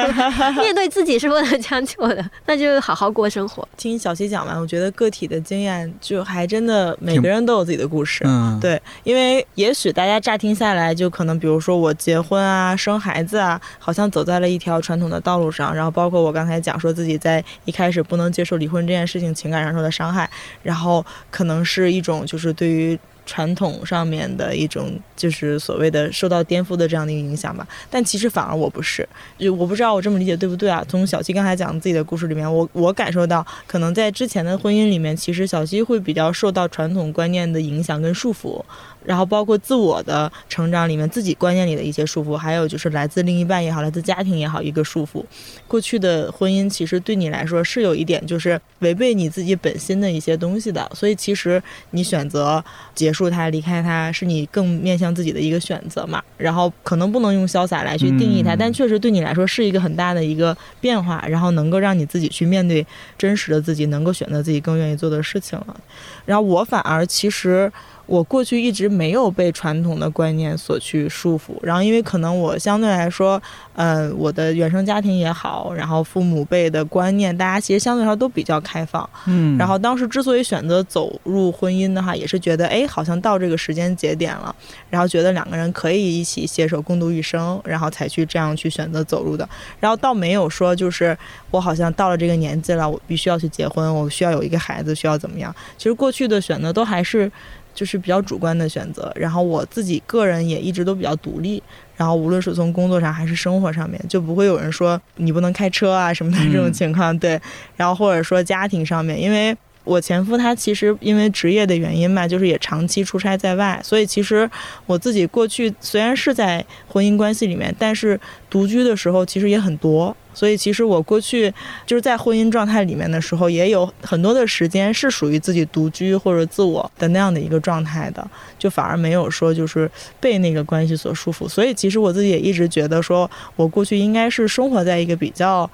[LAUGHS] 面对自己是不能将就的，那就好好过生活。听小七讲完，我觉得个体的经验就还真的每个人都有自己的故事。嗯，对，因为也许大家乍听下来，就可能比如说我结婚啊、生孩子啊，好像走在了一条传统的道路上。然后包括我刚才讲说自己在一开始不能接受离婚这件事情，情感上受的伤害，然后可能是一种就是对于。传统上面的一种就是所谓的受到颠覆的这样的一个影响吧，但其实反而我不是，就我不知道我这么理解对不对啊？从小七刚才讲自己的故事里面，我我感受到，可能在之前的婚姻里面，其实小七会比较受到传统观念的影响跟束缚，然后包括自我的成长里面自己观念里的一些束缚，还有就是来自另一半也好，来自家庭也好一个束缚。过去的婚姻其实对你来说是有一点就是违背你自己本心的一些东西的，所以其实你选择结束它、离开他，是你更面向自己的一个选择嘛。然后可能不能用潇洒来去定义它，嗯但确实对你来说是一个很大的一个变化，然后能够让你自己去面对真实的自己，能够选择自己更愿意做的事情了。然后我反而其实。我过去一直没有被传统的观念所去束缚，然后因为可能我相对来说，呃，我的原生家庭也好，然后父母辈的观念，大家其实相对来说都比较开放。嗯，然后当时之所以选择走入婚姻的话，也是觉得，哎，好像到这个时间节点了，然后觉得两个人可以一起携手共度一生，然后才去这样去选择走入的。然后倒没有说就是我好像到了这个年纪了，我必须要去结婚，我需要有一个孩子，需要怎么样？其实过去的选择都还是。就是比较主观的选择，然后我自己个人也一直都比较独立，然后无论是从工作上还是生活上面，就不会有人说你不能开车啊什么的这种情况，对，然后或者说家庭上面，因为。我前夫他其实因为职业的原因嘛，就是也长期出差在外，所以其实我自己过去虽然是在婚姻关系里面，但是独居的时候其实也很多。所以其实我过去就是在婚姻状态里面的时候，也有很多的时间是属于自己独居或者自我的那样的一个状态的，就反而没有说就是被那个关系所束缚。所以其实我自己也一直觉得，说我过去应该是生活在一个比较。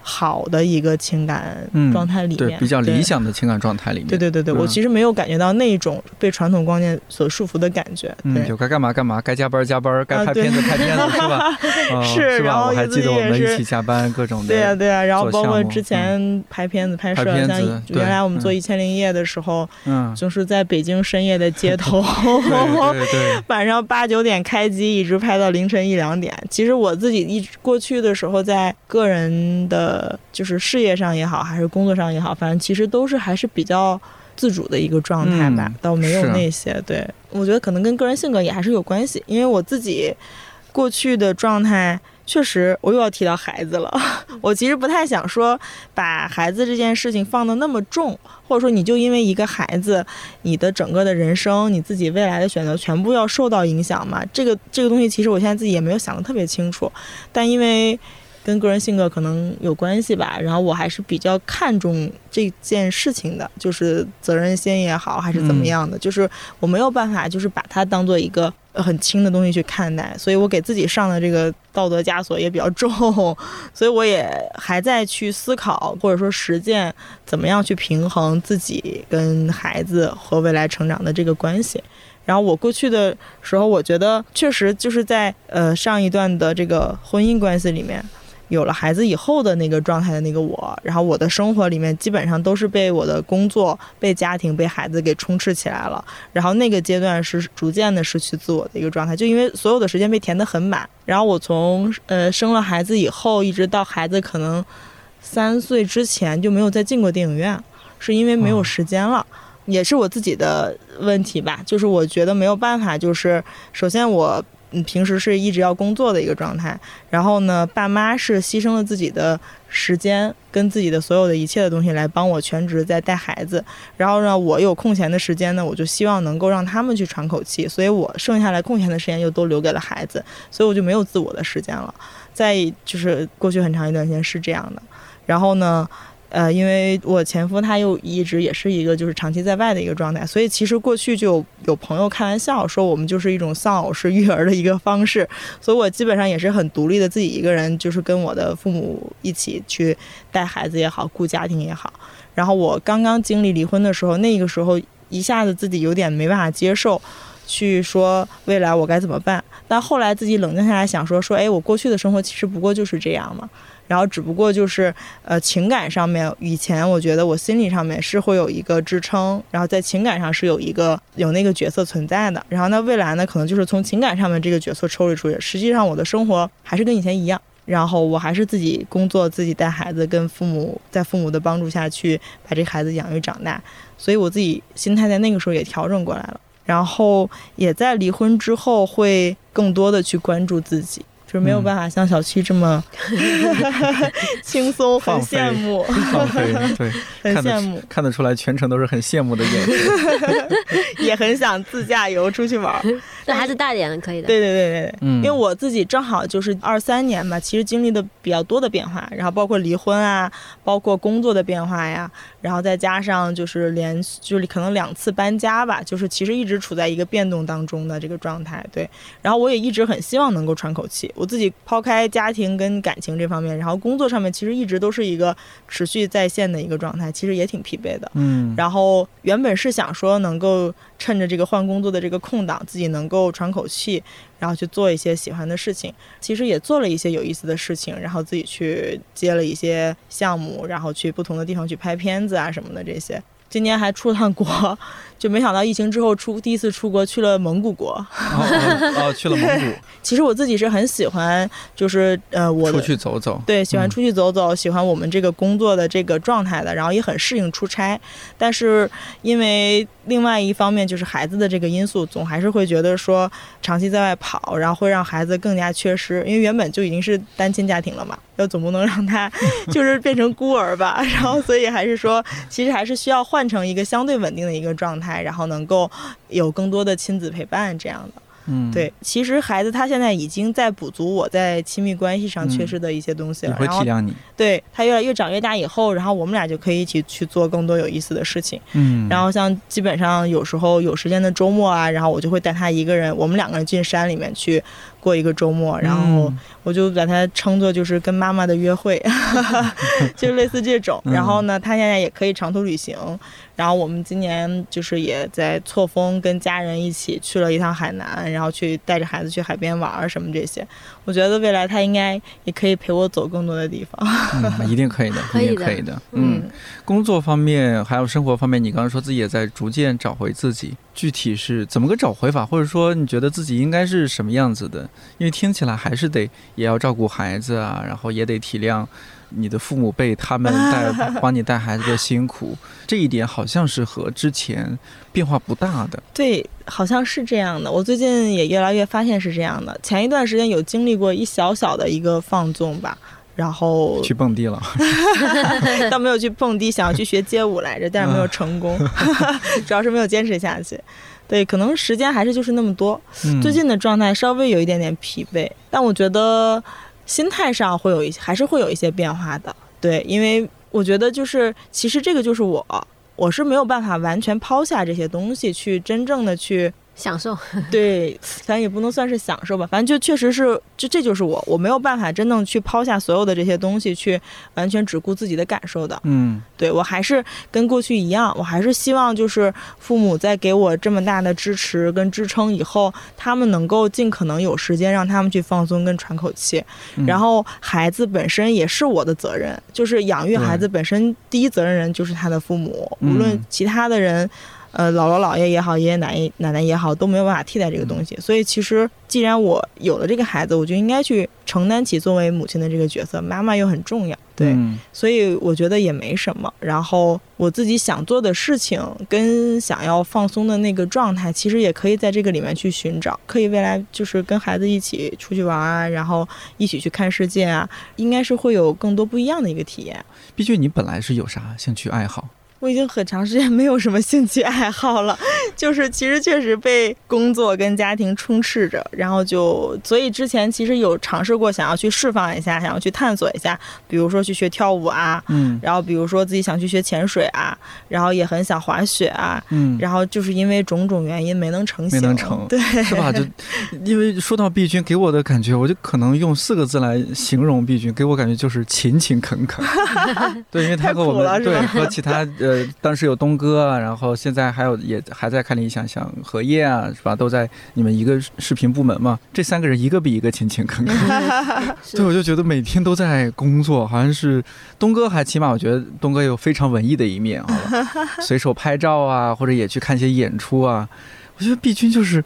好的一个情感状态里面，对比较理想的情感状态里面，对对对对，我其实没有感觉到那种被传统观念所束缚的感觉。嗯，就该干嘛干嘛，该加班加班，该拍片子拍片子，是吧？[LAUGHS] 是，然后我还记得我们一起加班，各种的。对呀对呀，然后包括之前拍片子拍摄，像原来我们做《一千零一夜》的时候，嗯，就是在北京深夜的街头，[LAUGHS] 对对，[LAUGHS] 晚上八九点开机，一直拍到凌晨一两点。其实我自己一过去的时候，在个人的。呃，就是事业上也好，还是工作上也好，反正其实都是还是比较自主的一个状态吧，倒没有那些。对，我觉得可能跟个人性格也还是有关系，因为我自己过去的状态确实，我又要提到孩子了。[LAUGHS] 我其实不太想说把孩子这件事情放得那么重，或者说你就因为一个孩子，你的整个的人生，你自己未来的选择全部要受到影响嘛？这个这个东西，其实我现在自己也没有想得特别清楚，但因为。跟个人性格可能有关系吧，然后我还是比较看重这件事情的，就是责任心也好，还是怎么样的，就是我没有办法，就是把它当做一个很轻的东西去看待，所以我给自己上的这个道德枷锁也比较重，所以我也还在去思考或者说实践怎么样去平衡自己跟孩子和未来成长的这个关系。然后我过去的时候，我觉得确实就是在呃上一段的这个婚姻关系里面。有了孩子以后的那个状态的那个我，然后我的生活里面基本上都是被我的工作、被家庭、被孩子给充斥起来了。然后那个阶段是逐渐的失去自我的一个状态，就因为所有的时间被填得很满。然后我从呃生了孩子以后，一直到孩子可能三岁之前就没有再进过电影院，是因为没有时间了，也是我自己的问题吧。就是我觉得没有办法，就是首先我。嗯，平时是一直要工作的一个状态，然后呢，爸妈是牺牲了自己的时间跟自己的所有的一切的东西来帮我全职在带孩子，然后呢，我有空闲的时间呢，我就希望能够让他们去喘口气，所以我剩下来空闲的时间又都留给了孩子，所以我就没有自我的时间了。在就是过去很长一段时间是这样的，然后呢。呃，因为我前夫他又一直也是一个就是长期在外的一个状态，所以其实过去就有朋友开玩笑说我们就是一种丧偶式育儿的一个方式，所以我基本上也是很独立的自己一个人，就是跟我的父母一起去带孩子也好，顾家庭也好。然后我刚刚经历离婚的时候，那个时候一下子自己有点没办法接受，去说未来我该怎么办。但后来自己冷静下来想说说，哎，我过去的生活其实不过就是这样嘛。然后只不过就是，呃，情感上面，以前我觉得我心理上面是会有一个支撑，然后在情感上是有一个有那个角色存在的。然后那未来呢，可能就是从情感上面这个角色抽离出去，实际上我的生活还是跟以前一样。然后我还是自己工作，自己带孩子，跟父母在父母的帮助下去把这孩子养育长大。所以我自己心态在那个时候也调整过来了。然后也在离婚之后会更多的去关注自己。就是没有办法像小七这么 [LAUGHS] 轻松，很羡慕，对，[LAUGHS] 很羡慕，看得出来全程都是很羡慕的眼神，[LAUGHS] 也很想自驾游出去玩。那孩子大点了可以的。对对对对对，嗯，因为我自己正好就是二三年嘛，其实经历的比较多的变化，然后包括离婚啊，包括工作的变化呀，然后再加上就是连就是可能两次搬家吧，就是其实一直处在一个变动当中的这个状态。对，然后我也一直很希望能够喘口气。我自己抛开家庭跟感情这方面，然后工作上面其实一直都是一个持续在线的一个状态，其实也挺疲惫的。嗯，然后原本是想说能够趁着这个换工作的这个空档，自己能够喘口气，然后去做一些喜欢的事情。其实也做了一些有意思的事情，然后自己去接了一些项目，然后去不同的地方去拍片子啊什么的这些。今年还出了趟国，就没想到疫情之后出第一次出国去了蒙古国。[LAUGHS] 哦哦哦，去了蒙古，[LAUGHS] 其实我自己是很喜欢，就是呃我出去走走。对，喜欢嗯出去走走，喜欢我们这个工作的这个状态的，然后也很适应出差。但是因为另外一方面就是孩子的这个因素，总还是会觉得说长期在外跑，然后会让孩子更加缺失。因为原本就已经是单亲家庭了嘛，要总不能让他 [LAUGHS] 就是变成孤儿吧。然后所以还是说，其实还是需要换成一个相对稳定的一个状态，然后能够有更多的亲子陪伴这样的。嗯，对，其实孩子他现在已经在补足我在亲密关系上缺嗯失的一些东西了，然后会体谅你。对他越来越长越大以后，然后我们俩就可以一起去做更多有意思的事情。嗯，然后像基本上有时候有时间的周末啊，然后我就会带他一个人，我们两个人进山里面去过一个周末，然后嗯我就把它称作就是跟妈妈的约会，[LAUGHS] 就类似这种。嗯然后呢，他现在也可以长途旅行。然后我们今年就是也在错峰跟家人一起去了一趟海南，然后去带着孩子去海边玩儿什么这些。我觉得未来他应该也可以陪我走更多的地方。嗯，[LAUGHS] 一定可以的，可以的一定可以的。嗯，工作方面还有生活方面，你刚刚说自己也在逐渐找回自己，具体是怎么个找回法？或者说你觉得自己应该是什么样子的？因为听起来还是得也要照顾孩子啊，然后也得体谅你的父母辈他们 [LAUGHS] 带帮你带孩子的辛苦，这一点好像是和之前变化不大的。对，好像是这样的。我最近也越来越发现是这样的。前一段时间有经历过一小小的一个放纵吧，然后去蹦迪了，[LAUGHS] 倒没有去蹦迪，想要去学街舞来着，但是没有成功，[LAUGHS] 主要是没有坚持下去。对，可能时间还是就是那么多。嗯、最近的状态稍微有一点点疲惫，但我觉得心态上会有一些，还是会有一些变化的。对，因为我觉得就是其实这个就是我，我是没有办法完全抛下这些东西去真正的去。享受，[LAUGHS] 对，咱也不能算是享受吧，反正就确实是，就这就是我，我没有办法真正去抛下所有的这些东西，去完全只顾自己的感受的。嗯，对我还是跟过去一样，我还是希望就是父母在给我这么大的支持跟支撑以后，他们能够尽可能有时间让他们去放松跟喘口气。嗯然后孩子本身也是我的责任，就是养育孩子本身第一责任人就是他的父母，嗯无论其他的人。呃，姥姥姥爷也好，爷爷奶奶奶奶也好，都没有办法替代这个东西。所以，其实既然我有了这个孩子，我就应该去承担起作为母亲的这个角色。妈妈又很重要，对，嗯所以我觉得也没什么。然后我自己想做的事情跟想要放松的那个状态，其实也可以在这个里面去寻找。可以未来就是跟孩子一起出去玩啊，然后一起去看世界啊，应该是会有更多不一样的一个体验。毕竟你本来是有啥兴趣爱好？我已经很长时间没有什么兴趣爱好了，[LAUGHS] 就是其实确实被工作跟家庭充斥着，然后就所以之前其实有尝试过想要去释放一下，想要去探索一下，比如说去学跳舞啊，嗯。然后比如说自己想去学潜水啊，然后也很想滑雪啊，嗯，然后就是因为种种原因没能成型，没能成。对，是吧？就因为说到碧君，给我的感觉，我就可能用四个字来形容碧君，给我感觉就是勤勤恳恳。[LAUGHS] 对，因为他和我们对和其他呃，当时有东哥啊，然后现在还有也还在看理想，像荷叶啊，是吧？都在你们一个视频部门嘛。这三个人一个比一个勤勤恳恳。[LAUGHS] [LAUGHS] [LAUGHS] 对，我就觉得每天都在工作，好像是东哥还起码我觉得东哥有非常文艺的一面，好吧，随手拍照啊，或者也去看一些演出啊。我觉得碧君就是。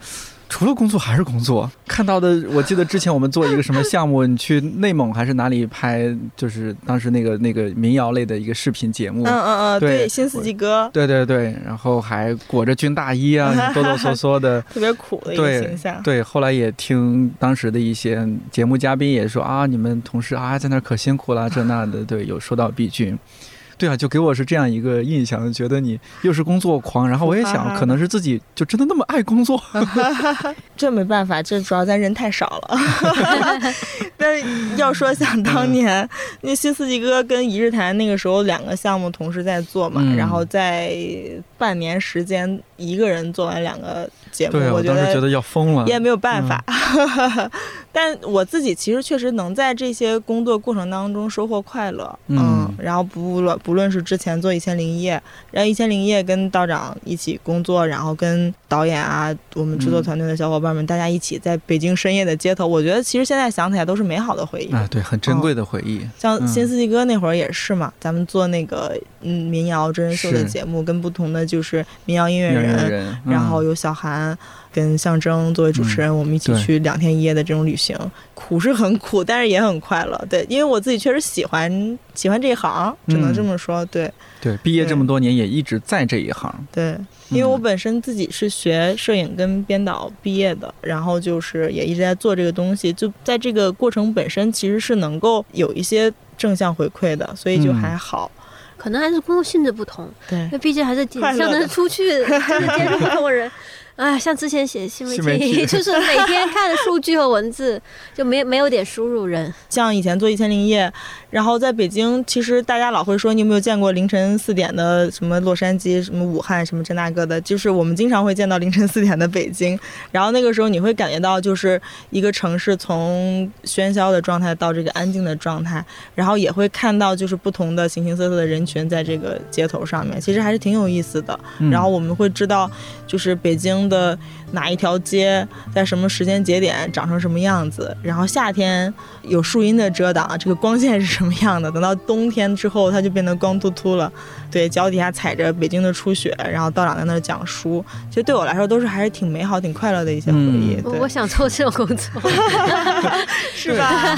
除了工作还是工作，看到的，我记得之前我们做一个什么项目，你去内蒙还是哪里拍，就是当时那个那个民谣类的一个视频节目，嗯嗯嗯，对对，新四季歌。对对对，然后还裹着军大衣啊，哆哆嗦嗦的，[LAUGHS] 特别苦的一个对形象，对，后来也听当时的一些节目嘉宾也说啊，你们同事啊在那儿可辛苦了，这那的，对，有说到毕君。对啊，就给我是这样一个印象，觉得你又是工作狂，然后我也想，可能是自己就真的那么爱工作。[LAUGHS] 这没办法，这主要咱人太少了。[LAUGHS] 但是要说想当年，那新四季歌跟一日谈那个时候两个项目同时在做嘛，嗯然后在半年时间一个人做完两个节目，我我当时觉得得要疯了。也没有办法。[LAUGHS] 但我自己其实确实能在这些工作过程当中收获快乐，嗯然后不论不论是之前做一千零一夜，然后一千零一夜跟道长一起工作，然后跟导演啊，我们制作嗯团队的小伙伴们，大家一起在北京深夜的街头，我觉得其实现在想起来都是美好的回忆。啊，对，很珍贵的回忆。像嗯新四季歌那会儿也是嘛，咱们做那个嗯民谣真人秀的节目，跟不同的就是民谣音乐人，嗯然后有小韩跟象征作为主持人，我们一起去两天一夜的这种旅行，苦是很苦，但是也很快乐。对，因为我自己确实喜欢喜欢这一行，只能嗯这么说。对对，毕业这么多年也一直在这一行。对，因为我嗯本身自己是学摄影跟编导毕业的，然后就是也一直在做这个东西，就在这个过程本身其实是能够有一些正向回馈的，所以就嗯还好。可能还是工作性质不同，对因为毕竟还是快乐的像能出去，就是接触不同人。[LAUGHS] 哎，像之前写新媒新媒体 [LAUGHS] [LAUGHS] 就是每天看数据和文字，就没没有点输入人。[LAUGHS] 像以前做一千零一夜，然后在北京，其实大家老会说你有没有见过凌晨四点的什么洛杉矶、什么武汉、什么这那个的，就是我们经常会见到凌晨四点的北京。然后那个时候你会感觉到，就是一个城市从喧嚣的状态到这个安静的状态，然后也会看到就是不同的形形色色的人群在这个街头上面，其实还是挺有意思的。嗯然后我们会知道，就是北京的哪一条街在什么时间节点长成什么样子，然后夏天有树荫的遮挡，这个光线是什么样的，等到冬天之后，它就变得光秃秃了。对，脚底下踩着北京的初雪，然后道长在那儿讲书，其实对我来说都是还是挺美好、挺快乐的一些回忆。嗯对，我我想做这种工作，[LAUGHS] 是吧？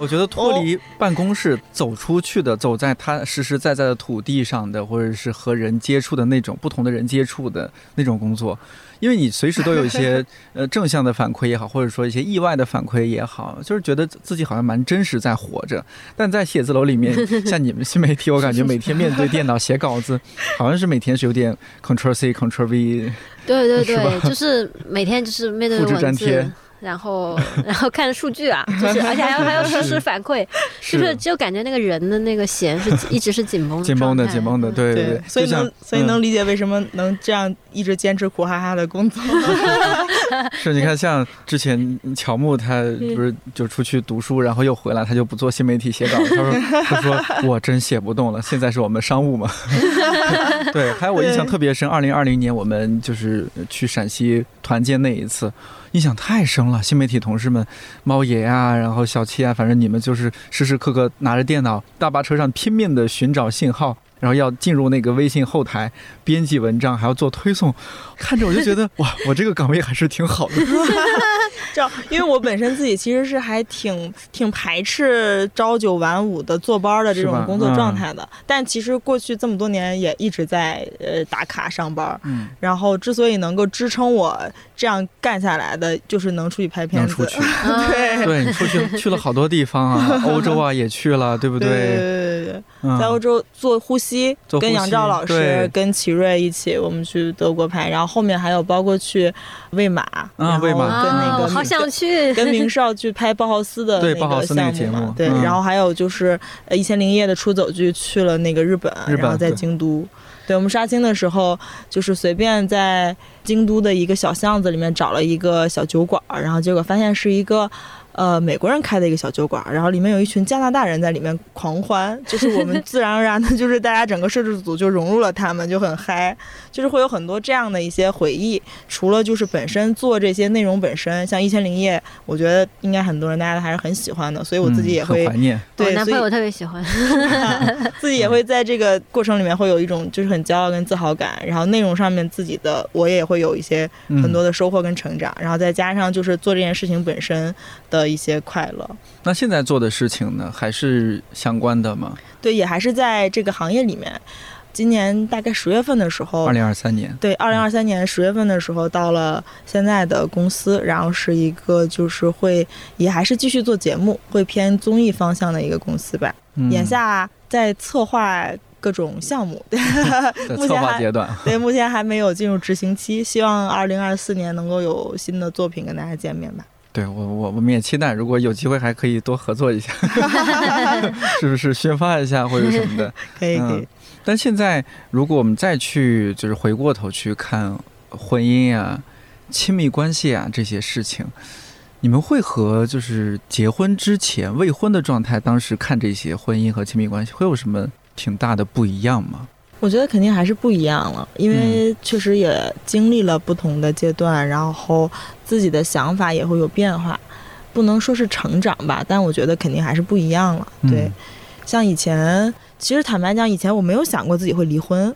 我觉得脱离办公室走出去的，走在他实实在在的土地上的，或者是和人接触的那种不同的人接触的那种工作，因为你随时都有一些 [LAUGHS] 呃正向的反馈也好，或者说一些意外的反馈也好，就是觉得自己好像蛮真实在活着。但在写字楼里面，像你们新媒体，我感觉每天面对电脑写稿子，好像是每天是有点 Control C Ctrl V，对对对，就是每天就是面对复制粘文贴字。然后，[LAUGHS] 然后看数据啊，就是 [LAUGHS] 而且还要还要实时反馈，就是就感觉那个人的那个弦是 [LAUGHS] 一直是紧绷的紧绷的紧绷的，对对，所以能所以嗯。能理解为什么能这样一直坚持苦哈哈的工作。是，你看，像之前乔木他不是就出去读书，然后又回来，他就不做新媒体写稿。他说：“他说我真写不动了，现在是我们商务嘛。”对，还有我印象特别深，二零二零年我们就是去陕西团建那一次，印象太深了。新媒体同事们，猫爷啊，然后小七啊，反正你们就是时时刻刻拿着电脑，大巴车上拼命的寻找信号。然后要进入那个微信后台编辑文章，还要做推送，看着我就觉得 [LAUGHS] 哇，我这个岗位还是挺好的。[LAUGHS] 这样，因为我本身自己其实是还挺挺排斥朝九晚五的坐班的这种工作嗯状态的，但其实过去这么多年也一直在呃打卡上班。嗯，然后之所以能够支撑我这样干下来的，就是能出去拍片子。能出去。[LAUGHS] 对对你出去去了好多地方啊，欧洲啊也去了，对不对在欧洲做呼吸，跟杨照老师、跟奇瑞一起，我们去德国拍，然后后面还有包括去魏玛，然后魏玛跟那啊，个我好想去。[LAUGHS] 跟明少去拍包豪斯的对那包豪斯那个项目嘛，节目对，嗯然后还有就是呃一千零一夜的出走剧去了那个日本，日本然后在京都。对我们杀青的时候，就是随便在京都的一个小巷子里面找了一个小酒馆，然后结果发现是一个。呃，美国人开的一个小酒馆，然后里面有一群加拿大人在里面狂欢，就是我们自然而然的，就是大家整个摄制组就融入了他们，就很嗨，就是会有很多这样的一些回忆。除了就是本身做这些内容本身，像《一千零一夜》，我觉得应该很多人大家还是很喜欢的，所以我自己也会、嗯怀念。对，所以我男朋友特别喜欢。自己也会在这个过程里面会有一种就是很骄傲跟自豪感，然后内容上面自己的我也会有一些嗯很多的收获跟成长，然后再加上就是做这件事情本身的一些快乐。那现在做的事情呢，还是相关的吗？对，也还是在这个行业里面。今年大概十月份的时候，二零二三年，对，二零二三年十月份的时候到了现在的公司，然后是一个就是会也还是继续做节目，会偏综艺方向的一个公司吧。嗯眼下在策划各种项目，对 [LAUGHS] 策目前还划阶段，[LAUGHS] 对，目前还没有进入执行期，希望二零二四年能够有新的作品跟大家见面吧。对我我我们也期待，如果有机会还可以多合作一下 [LAUGHS] [LAUGHS] 是不是宣发一下或者什么的？[LAUGHS] 可以可以嗯，但现在如果我们再去就是回过头去看婚姻啊、亲密关系啊这些事情，你们会和就是结婚之前未婚的状态，当时看这些婚姻和亲密关系会有什么挺大的不一样吗？我觉得肯定还是不一样了，因为确实也经历了不同的阶段，然后自己的想法也会有变化，不能说是成长吧，但我觉得肯定还是不一样了。对，嗯像以前，其实坦白讲，以前我没有想过自己会离婚。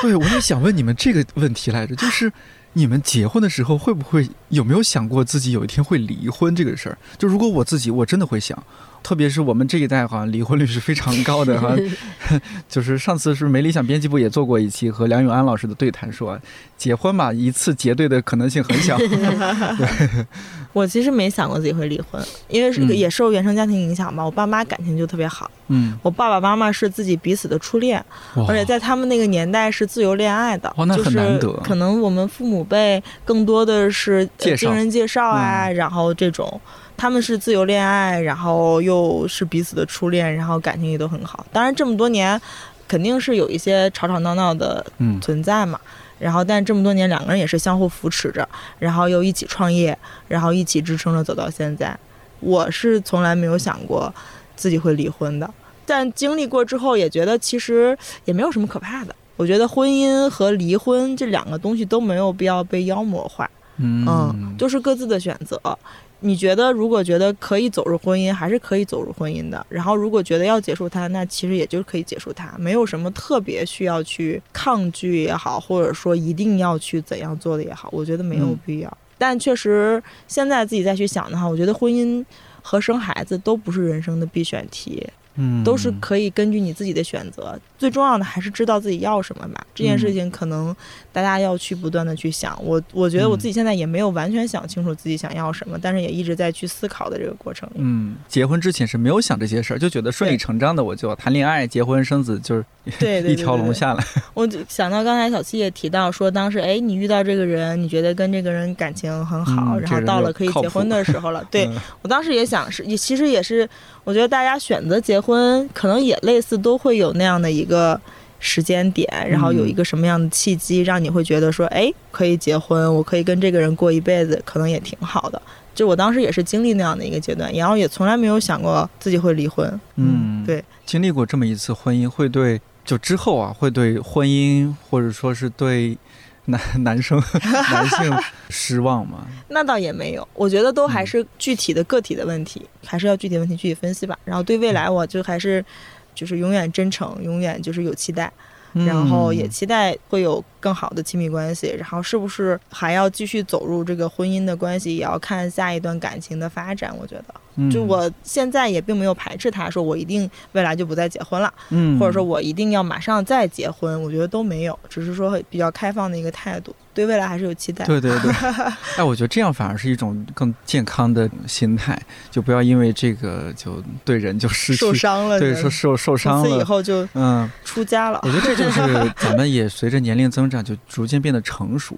对，我也想问你们这个问题来着，就是你们结婚的时候会不会有没有想过自己有一天会离婚这个事儿？就如果我自己，我真的会想，特别是我们这一代好像离婚率是非常高的，哈。[LAUGHS] [LAUGHS] 就是上次是没理想编辑部也做过一期和梁永安老师的对谈说，结婚嘛，一次结对的可能性很小。[LAUGHS] 我其实没想过自己会离婚，因为是嗯。也受原生家庭影响吧。我爸妈感情就特别好，嗯，我爸爸妈妈是自己彼此的初恋，而且在他们那个年代是自由恋爱的，哇那就是很难得。可能我们父母辈更多的是经人介绍啊，然后这种。他们是自由恋爱，然后又是彼此的初恋，然后感情也都很好。当然，这么多年肯定是有一些吵吵闹闹的嗯存在嘛。然后，但这么多年两个人也是相互扶持着，然后又一起创业，然后一起支撑着走到现在。我是从来没有想过自己会离婚的，但经历过之后也觉得其实也没有什么可怕的。我觉得婚姻和离婚这两个东西都没有必要被妖魔化，嗯嗯，就是各自的选择。你觉得如果觉得可以走入婚姻，还是可以走入婚姻的。然后如果觉得要结束它，那其实也就可以结束它，没有什么特别需要去抗拒也好，或者说一定要去怎样做的也好，我觉得没有嗯必要。但确实，现在自己再去想的话，我觉得婚姻和生孩子都不是人生的必选题。嗯都是可以根据你自己的选择。最重要的还是知道自己要什么吧。这件事情可能大家要去不断的去想。我我觉得我自己现在也没有完全想清楚自己想要什么，但是也一直在去思考的这个过程。嗯，结婚之前是没有想这些事儿，就觉得顺理成章的我就谈恋爱、结婚、生子，就是 [LAUGHS] 对对一条龙。下来。我就想到刚才小七也提到说，当时哎，你遇到这个人，你觉得跟这个人感情很好，然后到了可以结婚的时候了。对 [LAUGHS] 嗯我当时也想是，也其实也是，我觉得大家选择结婚，可能也类似都会有那样的一个时间点，然后有一个什么样的契机，让你会觉得说，哎，可以结婚，我可以跟这个人过一辈子，可能也挺好的。就我当时也是经历那样的一个阶段，然后也从来没有想过自己会离婚。嗯对，经历过这么一次婚姻，会对就之后啊，会对婚姻或者说是对男 [LAUGHS] 男生男性失望吗？[LAUGHS] 那倒也没有，我觉得都还嗯是具体的个体的问题，还是要具体问题具体分析吧。然后对未来，我就还是就是永远真诚，永远就是有期待。然后也嗯。期待会有更好的亲密关系，然后是不是还要继续走入这个婚姻的关系，也要看下一段感情的发展。我觉得，嗯。就我现在也并没有排斥他，说我一定未来就不再结婚了，嗯，或者说我一定要马上再结婚，我觉得都没有，只是说比较开放的一个态度，对未来还是有期待。对对对，[LAUGHS] 哎，我觉得这样反而是一种更健康的心态，就不要因为这个就对人就失去受伤了，对，真的说受受伤从此以了，后就嗯，出家了 [LAUGHS] 我。觉得这就是咱们也随着年龄增长，就逐渐变得成熟。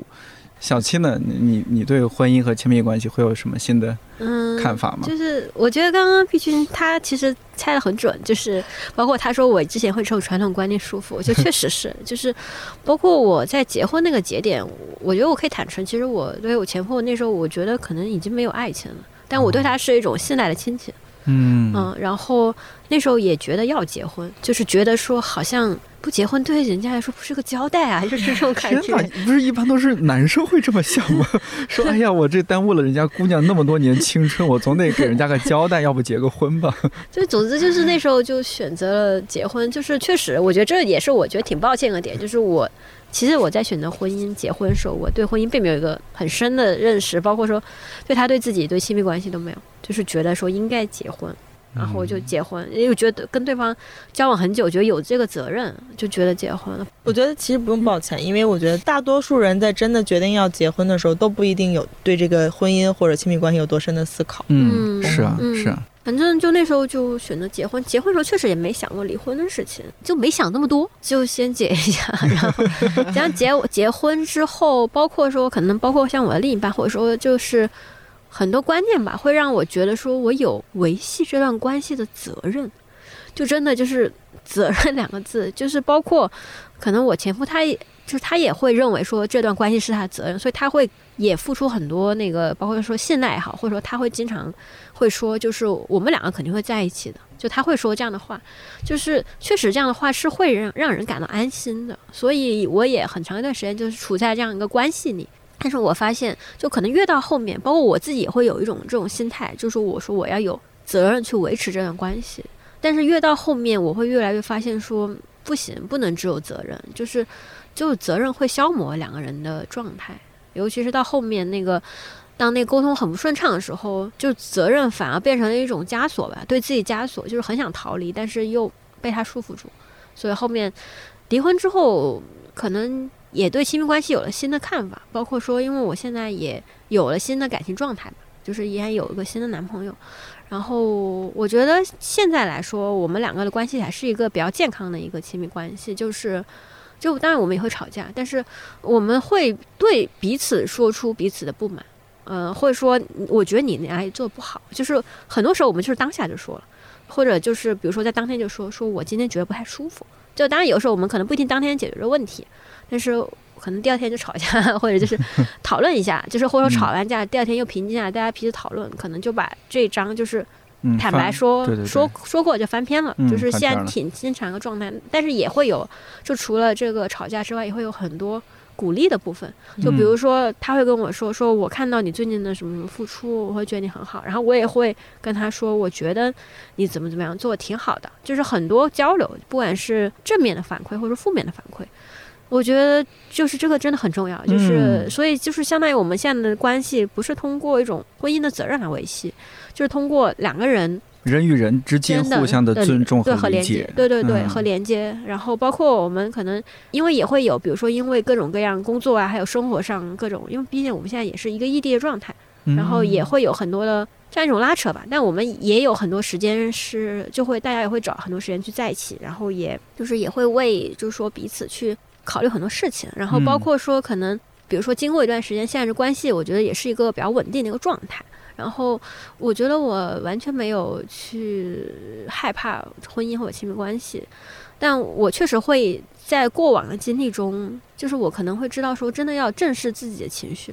小七呢，你你你对婚姻和亲密关系会有什么新的嗯，看法吗？就是我觉得刚刚毕君他其实猜的很准，就是包括他说我之前会受传统观念束缚，就确实是，[LAUGHS] 就是包括我在结婚那个节点，我觉得我可以坦诚，其实我对我前夫那时候，我觉得可能已经没有爱情了，但我对他是一种信赖的亲情，嗯嗯，然后那时候也觉得要结婚，就是觉得说好像不结婚对人家来说不是个交代啊，[LAUGHS] 就是这种感天觉。哪，不是一般都是男生会这么想吗？[LAUGHS] 说哎呀，我这耽误了人家姑娘那么多年青春，我总得给人家个交代，要不结个婚吧？[LAUGHS] 就总之就是那时候就选择了结婚，就是确实，我觉得这也是我觉得挺抱歉的点，就是我其实我在选择婚姻结婚的时候，我对婚姻并没有一个很深的认识，包括说对他对自己对亲密关系都没有，就是觉得说应该结婚。然后我就结婚，因为我觉得跟对方交往很久，觉得有这个责任，就觉得结婚了。我觉得其实不用抱歉，因为我觉得大多数人在真的决定要结婚的时候，都不一定有对这个婚姻或者亲密关系有多深的思考。嗯，嗯是是啊，嗯是啊，反正就那时候就选择结婚，结婚的时候确实也没想过离婚的事情，就没想那么多，就先结一下，然后 [LAUGHS] 然后结结婚之后，包括说可能包括像我的另一半，或者说就是很多观念吧，会让我觉得说我有维系这段关系的责任，就真的就是责任两个字，就是包括可能我前夫他也就是他也会认为说这段关系是他的责任，所以他会也付出很多那个，包括说现在也好，或者说他会经常会说，就是我们两个肯定会在一起的，就他会说这样的话，就是确实这样的话是会让让人感到安心的，所以我也很长一段时间就是处在这样一个关系里。但是我发现，就可能越到后面，包括我自己也会有一种这种心态，就是我说我要有责任去维持这段关系。但是越到后面，我会越来越发现说，不行，不能只有责任，就是就是责任会消磨两个人的状态，尤其是到后面那个。当那沟通很不顺畅的时候，就责任反而变成了一种枷锁吧，对自己枷锁，就是很想逃离，但是又被他束缚住。所以后面离婚之后，可能也对亲密关系有了新的看法，包括说，因为我现在也有了新的感情状态吧，就是也有一个新的男朋友。然后我觉得现在来说，我们两个的关系还是一个比较健康的一个亲密关系，就是。就当然我们也会吵架，但是我们会对彼此说出彼此的不满，呃，或者说我觉得你哪里做不好，就是很多时候我们就是当下就说了，或者就是比如说在当天就说，说我今天觉得不太舒服。就当然有时候我们可能不一定当天解决这问题，但是可能第二天就吵架，[LAUGHS] 或者就是讨论一下，就是或者说吵完架第二天又平静下来，大家彼此讨论，可能就把这一章就是嗯，坦白翻说对对对。说说过就翻篇了，嗯就是现在挺经常一个状态，但是也会有，就除了这个吵架之外，也会有很多鼓励的部分。就比嗯。如说，他会跟我说，说我看到你最近的什么什么付出，我会觉得你很好，然后我也会跟他说，我觉得你怎么怎么样做的挺好的，就是很多交流，不管是正面的反馈或者负面的反馈。我觉得就是这个真的很重要，就是、嗯。所以就是相当于我们现在的关系不是通过一种婚姻的责任来维系，就是通过两个人人与人之间互相的尊重对和理连接解，，对对对、嗯。和连接，然后包括我们可能因为也会有，比如说因为各种各样工作啊，还有生活上各种，因为毕竟我们现在也是一个异地的状态，然后也嗯会有很多的这样一种拉扯吧。但我们也有很多时间是就会大家也会找很多时间去在一起，然后也就是也会为就是说彼此去考虑很多事情，然后包嗯括说可能比如说经过一段时间，现在这关系我觉得也是一个比较稳定的一个状态。然后我觉得我完全没有去害怕婚姻或者亲密关系，但我确实会在过往的经历中，就是我可能会知道说，真的要正视自己的情绪。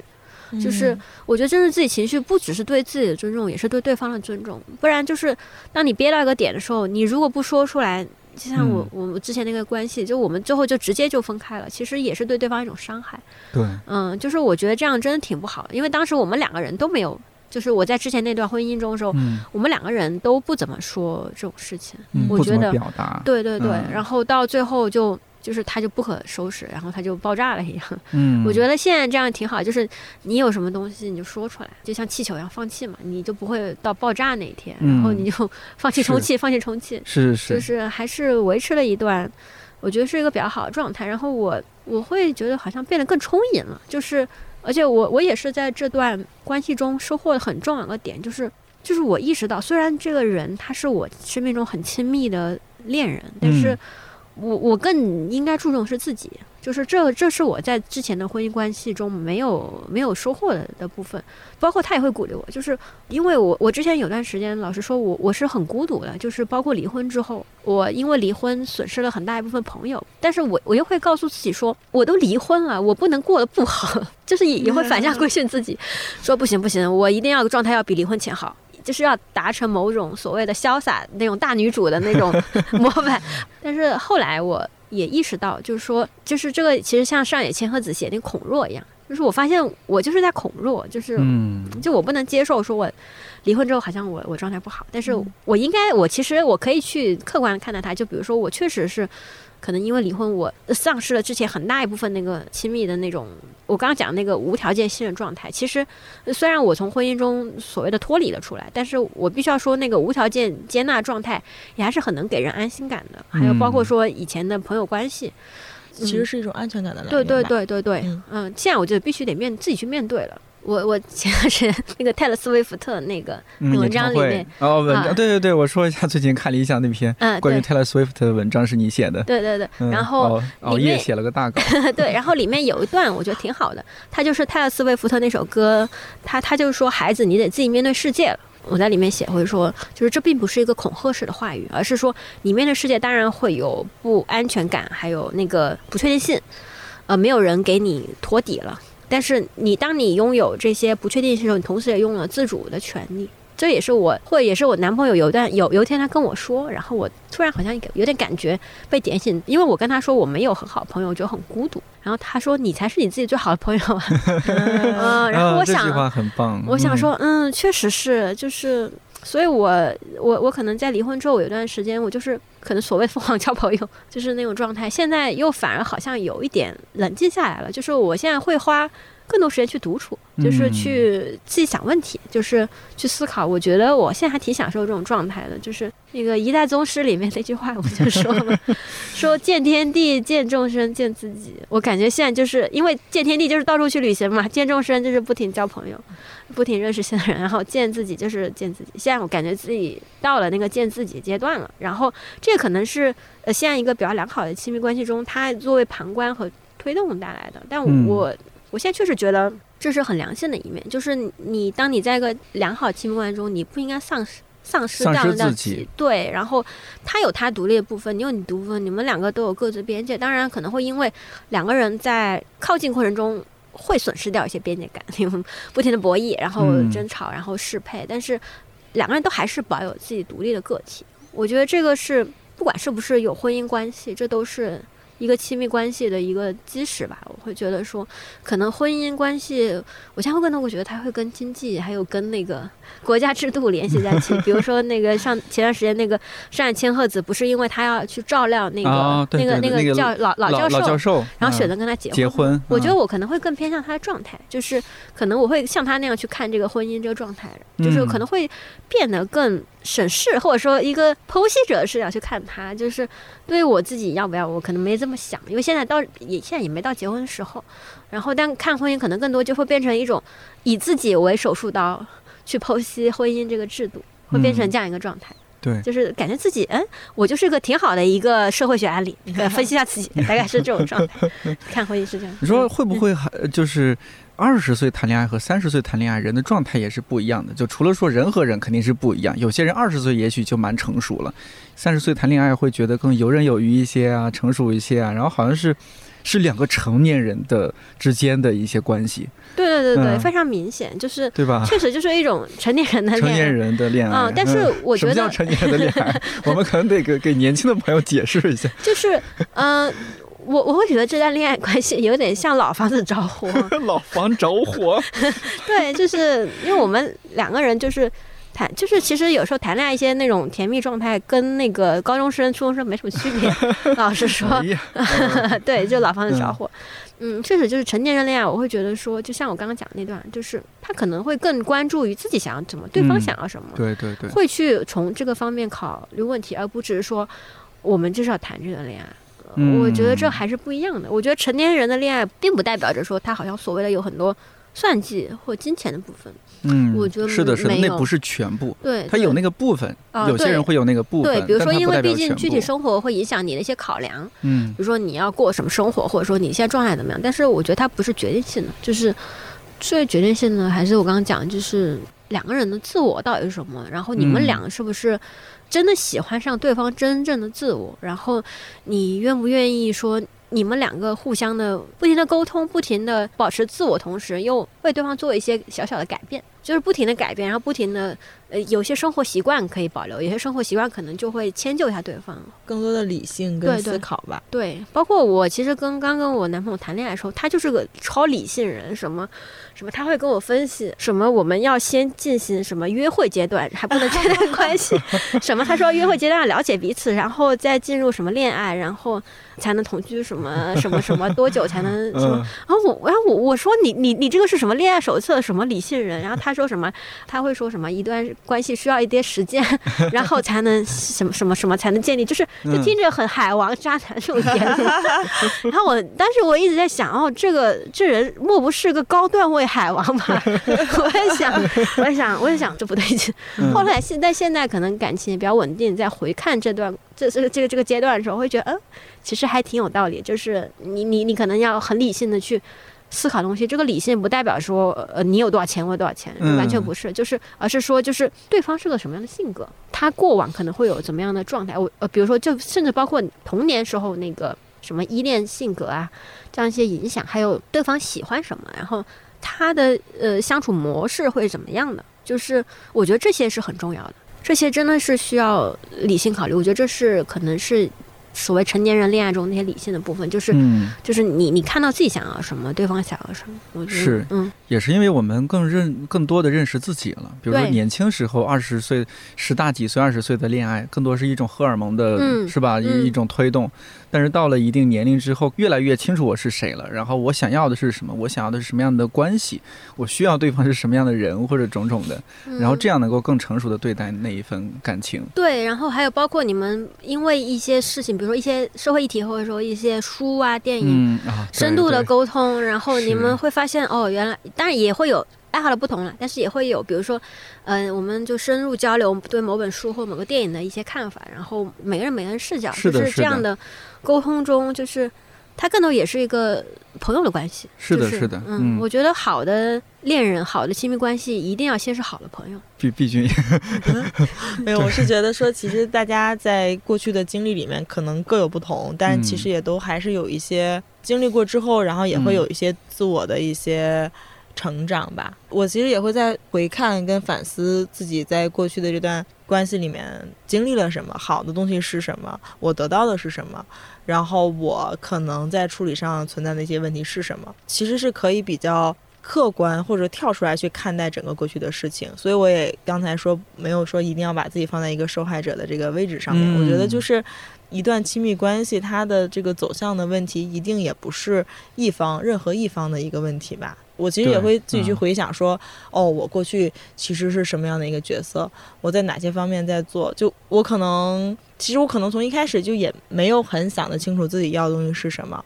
就是我觉得正视自己情绪，不只是对自己的尊重，也是对对方的尊重。不然就是当你憋到一个点的时候，你如果不说出来，就像我、我们之前那个关系，就我们最后就直接就分开了，其实也是对对方一种伤害。对，嗯，就是我觉得这样真的挺不好的，因为当时我们两个人都没有，就是我在之前那段婚姻中的时候，嗯，我们两个人都不怎么说这种事情。我觉得表达，对对对，嗯然后到最后就就是它就不可收拾，然后它就爆炸了一样。嗯，我觉得现在这样挺好，就是你有什么东西你就说出来，就像气球一样放气嘛，你就不会到爆炸那一天，然后嗯你就放弃充气，放弃充气，是是，就是是还是维持了一段，我觉得是一个比较好的状态。然后我我会觉得好像变得更充盈了，就是而且我我也是在这段关系中收获了很重要的点，就是就是我意识到，虽然这个人他是我生命中很亲密的恋人，但是嗯我我更应该注重是自己，就是这这是我在之前的婚姻关系中没有没有收获的的部分，包括他也会鼓励我，就是因为我我之前有段时间老实说我我是很孤独的，就是包括离婚之后，我因为离婚损失了很大一部分朋友，但是我我又会告诉自己说，我都离婚了，我不能过得不好，[LAUGHS] 就是也也会反向规训自己，说不行不行，我一定要状态要比离婚前好。就是要达成某种所谓的潇洒那种大女主的那种 [LAUGHS] 模板，但是后来我也意识到，就是说，就是这个其实像上野千鹤子写那个孔若一样，就是我发现我就是在孔若，就是嗯。就我不能接受说我离婚之后好像我我状态不好，但是嗯。我应该我其实我可以去客观的看待它，就比如说我确实是可能因为离婚我丧失了之前很大一部分那个亲密的那种，我刚刚讲那个无条件信任状态，其实呃虽然我从婚姻中所谓的脱离了出来，但是我必须要说那个无条件接纳状态也还是很能给人安心感的，还有包括嗯。说以前的朋友关系，其实是一种安全感的来源对对，对对对，嗯。嗯，现在我觉得必须得面自己去面对了。我我前段时间那个泰勒斯威夫特那个嗯，文章里面哦，文啊章，对对对，我说一下最近看理想那篇嗯，关于对 Taylor Swift 的文章是你写的，对对对，嗯然后哦熬夜写了个大稿，[LAUGHS] 对，然后里面有一段我觉得挺好的，他就是泰勒斯威夫特那首歌，他他就是说孩子，你得自己面对世界了。我在里面写会说，就是这并不是一个恐吓式的话语，而是说你面对世界当然会有不安全感，还有那个不确定性，呃，没有人给你托底了。但是你当你拥有这些不确定性的时候，你同时也拥有了自主的权利。这也是我，或者也是我男朋友有一段有有一天他跟我说，然后我突然好像有点感觉被点醒，因为我跟他说我没有很好朋友，我觉得很孤独。然后他说你才是你自己最好的朋友啊。[LAUGHS] 嗯，然后啊我想，这句话很棒，嗯我想说，嗯，确实是，就是，所以我我我可能在离婚之后我有一段时间，我就是可能所谓疯狂交朋友，[LAUGHS] 就是那种状态。现在又反而好像有一点冷静下来了，就是我现在会花更多时间去独处，就是嗯去自己想问题，就是去思考。我觉得我现在还挺享受这种状态的，就是那个《一代宗师》里面那句话，我就说了，[LAUGHS] 说见天地、见众生、见自己。我感觉现在就是因为见天地就是到处去旅行嘛，见众生就是不停交朋友。不停认识新的人，然后见自己就是见自己。现在我感觉自己到了那个见自己阶段了，然后这可能是呃现在一个比较良好的亲密关系中，它作为旁观和推动带来的。但嗯我、现在确实觉得这是很良性的一面，就是你当你在一个良好亲密关系中，你不应该丧失。丧失丧掉自己对，然后他有他独立的部分，你有你独立部分，你们两个都有各自边界。当然，可能会因为两个人在靠近过程中会损失掉一些边界感，因为不停的博弈，然后嗯争吵，然后适配，但是两个人都还是保有自己独立的个体。我觉得这个是不管是不是有婚姻关系，这都是一个亲密关系的一个基石吧。我会觉得说，可能婚姻关系，我现在会更多，我觉得它会跟经济还有跟那个国家制度联系在一起。比如说那个上前段时间那个上海千鹤子，不是因为他要去照料那个、那个那个叫老老教授，教授，嗯然后选择跟他结婚。结婚，嗯我觉得我可能会更偏向他的状态，就是可能我会像他那样去看这个婚姻这个状态，就是嗯可能会变得更审视，或者说一个剖析者的视角去看他。就是对于我自己要不要，我可能没这么想，因为现在到也现在也没到结婚的时候。然后，但看婚姻可能更多就会变成一种以自己为手术刀去剖析婚姻这个制度，会变成嗯这样一个状态。对，就是感觉自己，嗯，我就是个挺好的一个社会学案例，[LAUGHS] 分析一下自己，大概是这种状态。[LAUGHS] 看婚姻是这样。你说会不会还就是二十岁谈恋爱和三十岁谈恋爱，人的状态也是不一样的？就除了说人和人肯定是不一样，有些人二十岁也许就蛮成熟了，三十岁谈恋爱会觉得更游刃有余一些啊，成熟一些啊，然后好像是。是两个成年人的之间的一些关系，对对对对，嗯非常明显，就是对吧？确实就是一种成年人的成年。人的恋爱，嗯但是我觉得什么叫成年人的恋爱？[LAUGHS] 我们可能得给给年轻的朋友解释一下。就是，嗯、我我会觉得这段恋爱关系有点像老房子着火。[LAUGHS] 老房着火，[LAUGHS] 对，就是因为我们两个人就是谈，就是其实有时候谈恋爱一些那种甜蜜状态，跟那个高中生、初中生没什么区别。[LAUGHS] 老实说对，就老房子着火。嗯，确实就是成年人恋爱，我会觉得说，就像我刚刚讲的那段，就是他可能会更关注于自己想要什么，对方嗯想要什么。对对对，会去从这个方面考虑问题，而不只是说我们就是要谈这个恋爱。我觉得这还是不一样的。我觉得成年人的恋爱并不代表着说他好像所谓的有很多算计或金钱的部分。嗯，我觉得是的，是的，那不是全部，对，他有那个部分，啊有些人会有那个部分，对，比如说因为毕竟具体生活会影响你的一些考量，嗯比如说你要过什么生活，或者说你现在状态怎么样。但是我觉得它不是决定性的，就是最决定性的还是我刚刚讲，就是两个人的自我到底是什么，然后你们嗯俩是不是真的喜欢上对方真正的自我，然后你愿不愿意说。你们两个互相的不停的沟通，不停的保持自我，同时又为对方做一些小小的改变，就是不停的改变，然后不停的呃，有些生活习惯可以保留，有些生活习惯可能就会迁就一下对方，更多的理性跟思考吧。对，包括我其实跟刚跟我男朋友谈恋爱的时候，他就是个超理性人，什么什么他会跟我分析什么我们要先进行什么约会阶段，还不能确定 [LAUGHS] 关系，什么他说约会阶段要了解彼此，然后再进入什么恋爱，然后才能同居，什么什么什么多久才能 [LAUGHS] 什么，嗯。然后我然后我我说你你你这个是什么恋爱手册什么理性人，然后他说什么他会说什么一段关系需要一些时间，然后才能什么什么什么才能建立，就是就听着很海王渣男这种言论。[LAUGHS] 然后我当时我一直在想，哦，这个这人莫不是个高段位海王吧？[LAUGHS] 我也想，我也想，我也想，这不对劲。后来现在现在可能感情也比较稳定，在回看这段这这个这个这个阶段的时候，会觉得，嗯，其实还挺有道理。就是你你你可能要很理性的去。思考东西，这个理性不代表说，呃，你有多少钱，我有多少钱，完全不是，就是，而是说，就是对方是个什么样的性格，他过往可能会有怎么样的状态，我，呃，比如说，就甚至包括童年时候那个什么依恋性格啊，这样一些影响，还有对方喜欢什么，然后他的呃相处模式会怎么样的，就是我觉得这些是很重要的，这些真的是需要理性考虑，我觉得这是可能是。所谓成年人恋爱中那些理性的部分，就是，就是你你看到自己想要什么，对方想要什么，我觉得是，嗯，也是因为我们更认更多的认识自己了。比如说年轻时候二十岁十大几岁二十岁的恋爱，更多是一种荷尔蒙的，是吧？一一种推动。但是到了一定年龄之后，越来越清楚我是谁了，然后我想要的是什么，我想要的是什么样的关系，我需要对方是什么样的人或者种种的，然后这样能够更成熟的对待那一份感情。对，然后还有包括你们因为一些事情，比如说一些社会议题，或者说一些书啊、电影，深度的沟通，然后你们会发现哦，原来当然也会有。爱好的不同了，但是也会有，比如说，嗯，我们就深入交流对某本书或某个电影的一些看法，然后每个人每个人视角，就是这样的沟通中，就是它更多也是一个朋友的关系。是的，是的，嗯，我觉得好的恋人、好的亲密关系一定要先是好的朋友。毕 [LAUGHS] 毕竟，[LAUGHS] 没有，我是觉得说，其实大家在过去的经历里面可能各有不同，但其实也都还是有一些经历过之后，然后也会有一些自我的一些。成长吧，我其实也会在回看跟反思自己在过去的这段关系里面经历了什么，好的东西是什么，我得到的是什么，然后我可能在处理上存在的一些问题是什么，其实是可以比较客观或者跳出来去看待整个过去的事情。所以我也刚才说没有说一定要把自己放在一个受害者的这个位置上面，我觉得就是一段亲密关系它的这个走向的问题，一定也不是一方任何一方的一个问题吧。我其实也会自己去回想，说，哦，我过去其实是什么样的一个角色？我在哪些方面在做？就我可能，其实我可能从一开始就也没有很想得清楚自己要的东西是什么，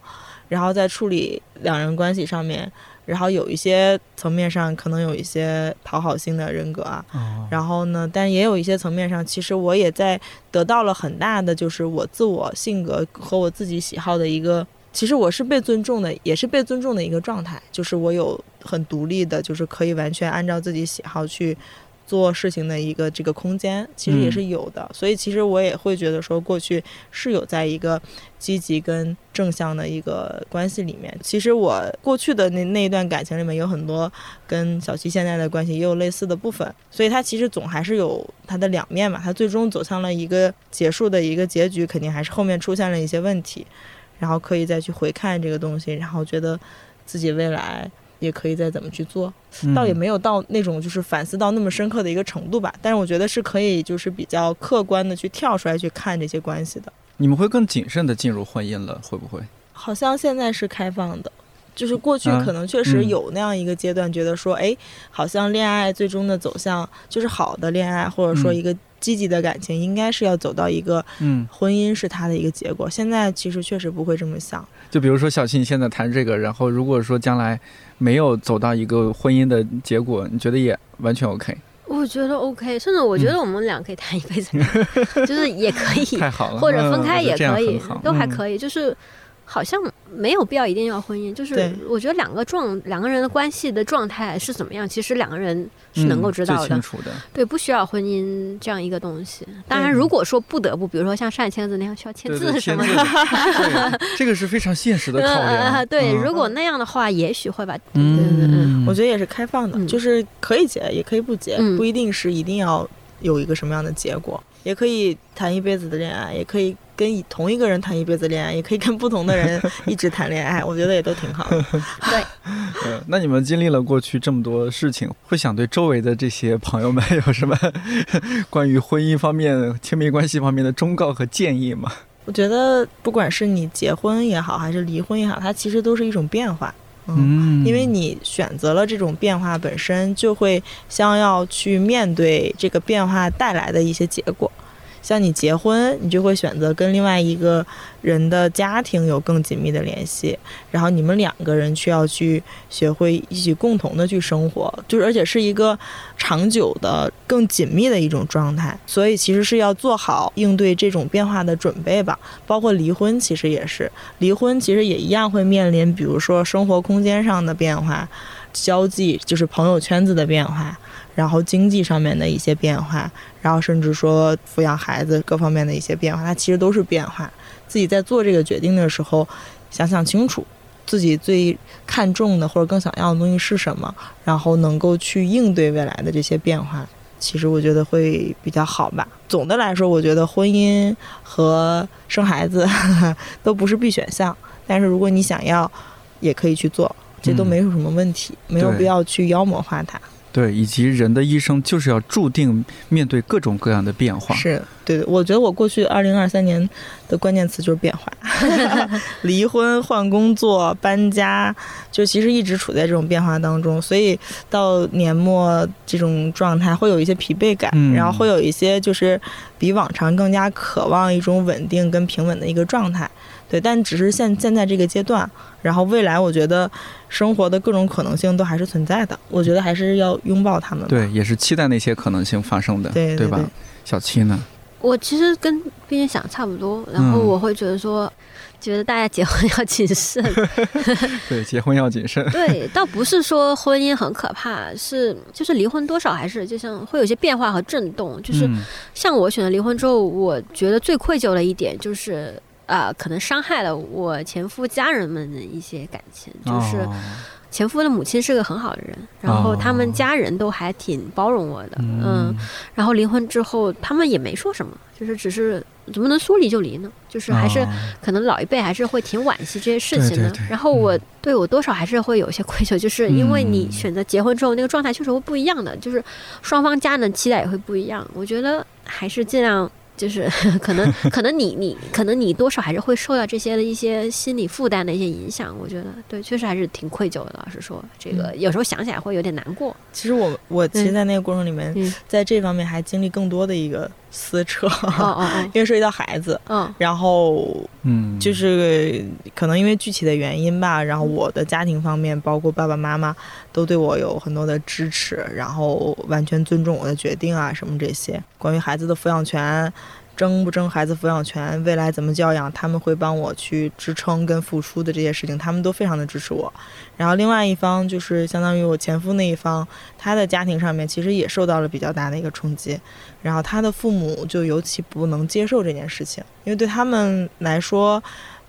然后在处理两人关系上面，然后有一些层面上可能有一些讨好性的人格啊，然后呢，但也有一些层面上，其实我也在得到了很大的，就是我自我性格和我自己喜好的一个。其实我是被尊重的，也是被尊重的一个状态，就是我有很独立的，就是可以完全按照自己喜好去做事情的一个这个空间，其实也是有的。所以其实我也会觉得说，过去是有在一个积极跟正向的一个关系里面。其实我过去的那那一段感情里面有很多跟小七现在的关系也有类似的部分，所以它其实总还是有它的两面嘛。它最终走向了一个结束的一个结局，肯定还是后面出现了一些问题。然后可以再去回看这个东西，然后觉得自己未来也可以再怎么去做，倒也没有到那种就是反思到那么深刻的一个程度吧。但是我觉得是可以，就是比较客观的去跳出来去看这些关系的。你们会更谨慎的进入婚姻了，会不会？好像现在是开放的，就是过去可能确实有那样一个阶段，觉得说，哎，好像恋爱最终的走向就是好的恋爱，或者说一个。积极的感情应该是要走到一个，嗯，婚姻是他的一个结果。现在其实确实不会这么想。就比如说小七，你现在谈这个，然后如果说将来没有走到一个婚姻的结果，你觉得也完全 OK？我觉得 OK，甚至我觉得我们俩可以谈一辈子，[LAUGHS] 就是也可以，太好了，或者分开也可以，都还可以，就是。好像没有必要一定要婚姻，就是我觉得两个状两个人的关系的状态是怎么样，其实两个人是能够知道的。对，不需要婚姻这样一个东西。当然，如果说不得不，比如说像上签字那样需要签字什么的，这个是非常现实的考量。[LAUGHS] 对，如果那样的话，也许会吧。嗯，我觉得也是开放的，就是可以结，也可以不结，不一定是一定要有一个什么样的结果，也可以谈一辈子的恋爱，也可以。跟同一个人谈一辈子恋爱，也可以跟不同的人一直谈恋爱，[LAUGHS] 我觉得也都挺好。[LAUGHS] 对，[LAUGHS] 嗯，那你们经历了过去这么多事情，会想对周围的这些朋友们有什么关于婚姻方面、亲密关系方面的忠告和建议吗？我觉得，不管是你结婚也好，还是离婚也好，它其实都是一种变化。嗯，因为你选择了这种变化本身，就会将要去面对这个变化带来的一些结果。像你结婚，你就会选择跟另外一个人的家庭有更紧密的联系，然后你们两个人需要去学会一起共同的去生活，就是而且是一个长久的、更紧密的一种状态。所以其实是要做好应对这种变化的准备吧。包括离婚，其实也是离婚，其实也一样会面临，比如说生活空间上的变化，交际就是朋友圈子的变化。然后经济上面的一些变化，然后甚至说抚养孩子各方面的一些变化，它其实都是变化。自己在做这个决定的时候，想想清楚自己最看重的或者更想要的东西是什么，然后能够去应对未来的这些变化。其实我觉得会比较好吧。总的来说，我觉得婚姻和生孩子 [LAUGHS] 都不是必选项，但是如果你想要，也可以去做，这都没有什么问题，没有必要去妖魔化它。对，以及人的一生就是要注定面对各种各样的变化。是对，我觉得我过去二零二三年的关键词就是变化，[LAUGHS] 离婚、换工作、搬家，就其实一直处在这种变化当中，所以到年末这种状态会有一些疲惫感，然后会有一些就是比往常更加渴望一种稳定跟平稳的一个状态。对，但只是现现在这个阶段，然后未来我觉得生活的各种可能性都还是存在的，我觉得还是要拥抱他们。对，也是期待那些可能性发生的，对对吧？小七呢？我其实跟冰冰想差不多，然后我会觉得说，觉得大家结婚要谨慎。[LAUGHS] 对，结婚要谨慎。对，倒不是说婚姻很可怕，是就是离婚多少还是就像会有些变化和震动。就是像我选择离婚之后，我觉得最愧疚的一点就是。啊，可能伤害了我前夫家人们的一些感情，就是前夫的母亲是个很好的人，然后他们家人都还挺包容我的，嗯，然后离婚之后他们也没说什么，就是只是怎么能说离就离呢？就是还是可能老一辈还是会挺惋惜这些事情的。然后我对我多少还是会有些愧疚，就是因为你选择结婚之后那个状态确实会不一样的，就是双方家人的期待也会不一样。我觉得还是尽量。就是 [LAUGHS] 可能，可能你你可能你多少还是会受到这些的一些心理负担的一些影响。我觉得对，确实还是挺愧疚的。老实说，这个有时候想起来会有点难过。其实我我其实，在那个过程里面，在这方面还经历更多的一个撕扯，[LAUGHS] 因为涉及到孩子。嗯，然后嗯，就是可能因为具体的原因吧，然后我的家庭方面，包括爸爸妈妈，都对我有很多的支持，然后完全尊重我的决定啊，什么这些关于孩子的抚养权。争不争孩子抚养权，未来怎么教养，他们会帮我去支撑跟付出的这些事情，他们都非常的支持我。然后另外一方就是相当于我前夫那一方，他的家庭上面其实也受到了比较大的一个冲击，然后他的父母就尤其不能接受这件事情，因为对他们来说。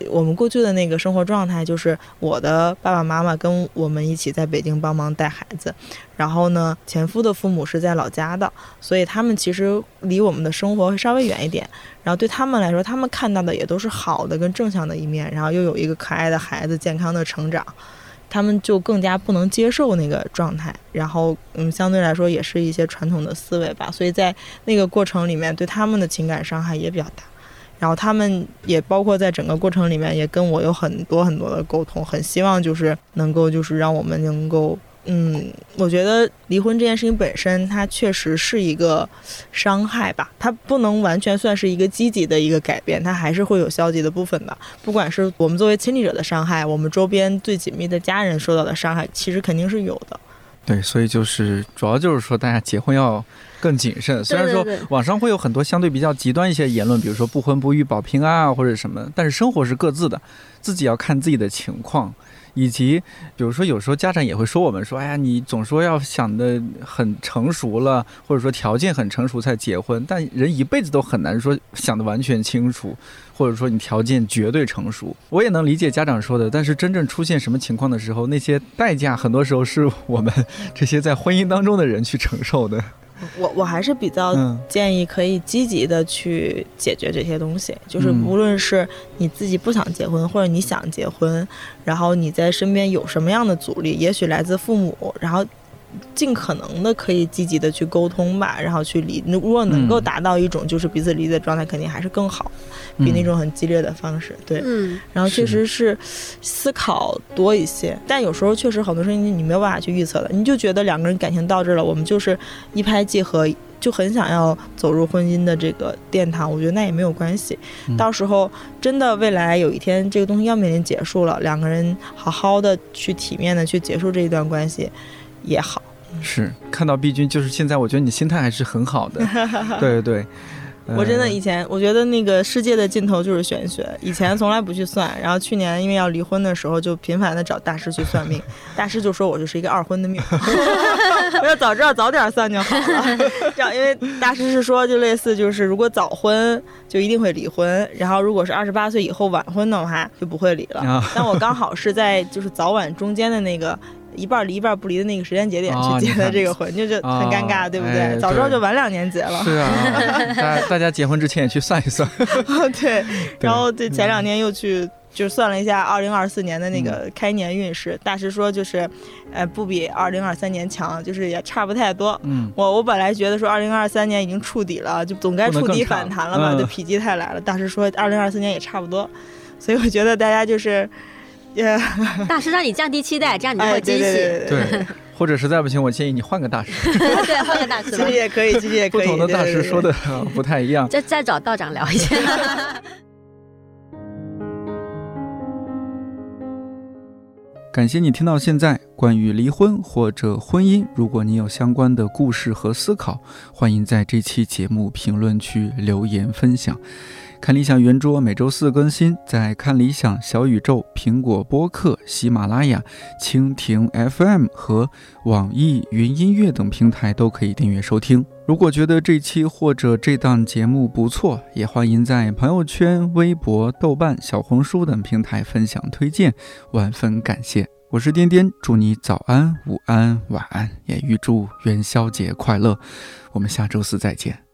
我们过去的那个生活状态就是我的爸爸妈妈跟我们一起在北京帮忙带孩子，然后呢，前夫的父母是在老家的，所以他们其实离我们的生活会稍微远一点。然后对他们来说，他们看到的也都是好的跟正向的一面，然后又有一个可爱的孩子健康的成长，他们就更加不能接受那个状态。然后，嗯，相对来说也是一些传统的思维吧，所以在那个过程里面，对他们的情感伤害也比较大。然后他们也包括在整个过程里面，也跟我有很多很多的沟通，很希望就是能够就是让我们能够，嗯，我觉得离婚这件事情本身它确实是一个伤害吧，它不能完全算是一个积极的一个改变，它还是会有消极的部分的。不管是我们作为亲历者的伤害，我们周边最紧密的家人受到的伤害，其实肯定是有的。对，所以就是主要就是说，大家结婚要更谨慎。虽然说网上会有很多相对比较极端一些言论，比如说不婚不育保平安啊，或者什么，但是生活是各自的，自己要看自己的情况。以及，比如说，有时候家长也会说我们说，哎呀，你总说要想的很成熟了，或者说条件很成熟才结婚，但人一辈子都很难说想的完全清楚，或者说你条件绝对成熟。我也能理解家长说的，但是真正出现什么情况的时候，那些代价很多时候是我们 [LAUGHS] 这些在婚姻当中的人去承受的。我我还是比较建议可以积极的去解决这些东西，就是无论是你自己不想结婚，或者你想结婚，然后你在身边有什么样的阻力，也许来自父母，然后尽可能的可以积极的去沟通吧，然后去理。如果能够达到一种就是彼此理解的状态，肯定还是更好，比那种很激烈的方式。对，嗯，然后确实是思考多一些，但有时候确实很多事情你没有办法去预测的。你就觉得两个人感情到这了，我们就是一拍即合，就很想要走入婚姻的这个殿堂。我觉得那也没有关系，到时候真的未来有一天这个东西要面临结束了，两个人好好的去体面的去结束这一段关系也好。是看到毕君，就是现在，我觉得你心态还是很好的。[LAUGHS] 对对对，我真的以前我觉得那个世界的尽头就是玄学，以前从来不去算，然后去年因为要离婚的时候，就频繁的找大师去算命，[LAUGHS] 大师就说我就是一个二婚的命，[LAUGHS] 我要早知道早点算就好了。这样，因为大师是说，就类似就是如果早婚就一定会离婚，然后如果是二十八岁以后晚婚的话就不会离了。但我刚好是在就是早晚中间的那个。一半离一半不离的那个时间节点去结的这个婚，就就很尴尬，对不对？早知道就晚两年结了。是啊，大大家结婚之前也去算一算。[LAUGHS] 对，然后这前两天又去就算了一下二零二四年的那个开年运势，大师说就是，呃，不比二零二三年强，就是也差不太多。嗯，我我本来觉得说二零二三年已经触底了，就总该触底反弹了嘛，就否极泰来了。大师说二零二四年也差不多，所以我觉得大家就是。大师让你降低期待，这样你就会惊喜。对，或者实在不行，我建议你换个大师。[LAUGHS] 对，换个大师。其实也可以，其实也可以。不同的大师说的不太一样。再再找道长聊一下。[LAUGHS] 感谢你听到现在。关于离婚或者婚姻，如果你有相关的故事和思考，欢迎在这期节目评论区留言分享。看理想圆桌每周四更新，在看理想、小宇宙、苹果播客、喜马拉雅、蜻蜓 FM 和网易云音乐等平台都可以订阅收听。如果觉得这期或者这档节目不错，也欢迎在朋友圈、微博、豆瓣、小红书等平台分享推荐，万分感谢。我是颠颠，祝你早安、午安、晚安，也预祝元宵节快乐。我们下周四再见。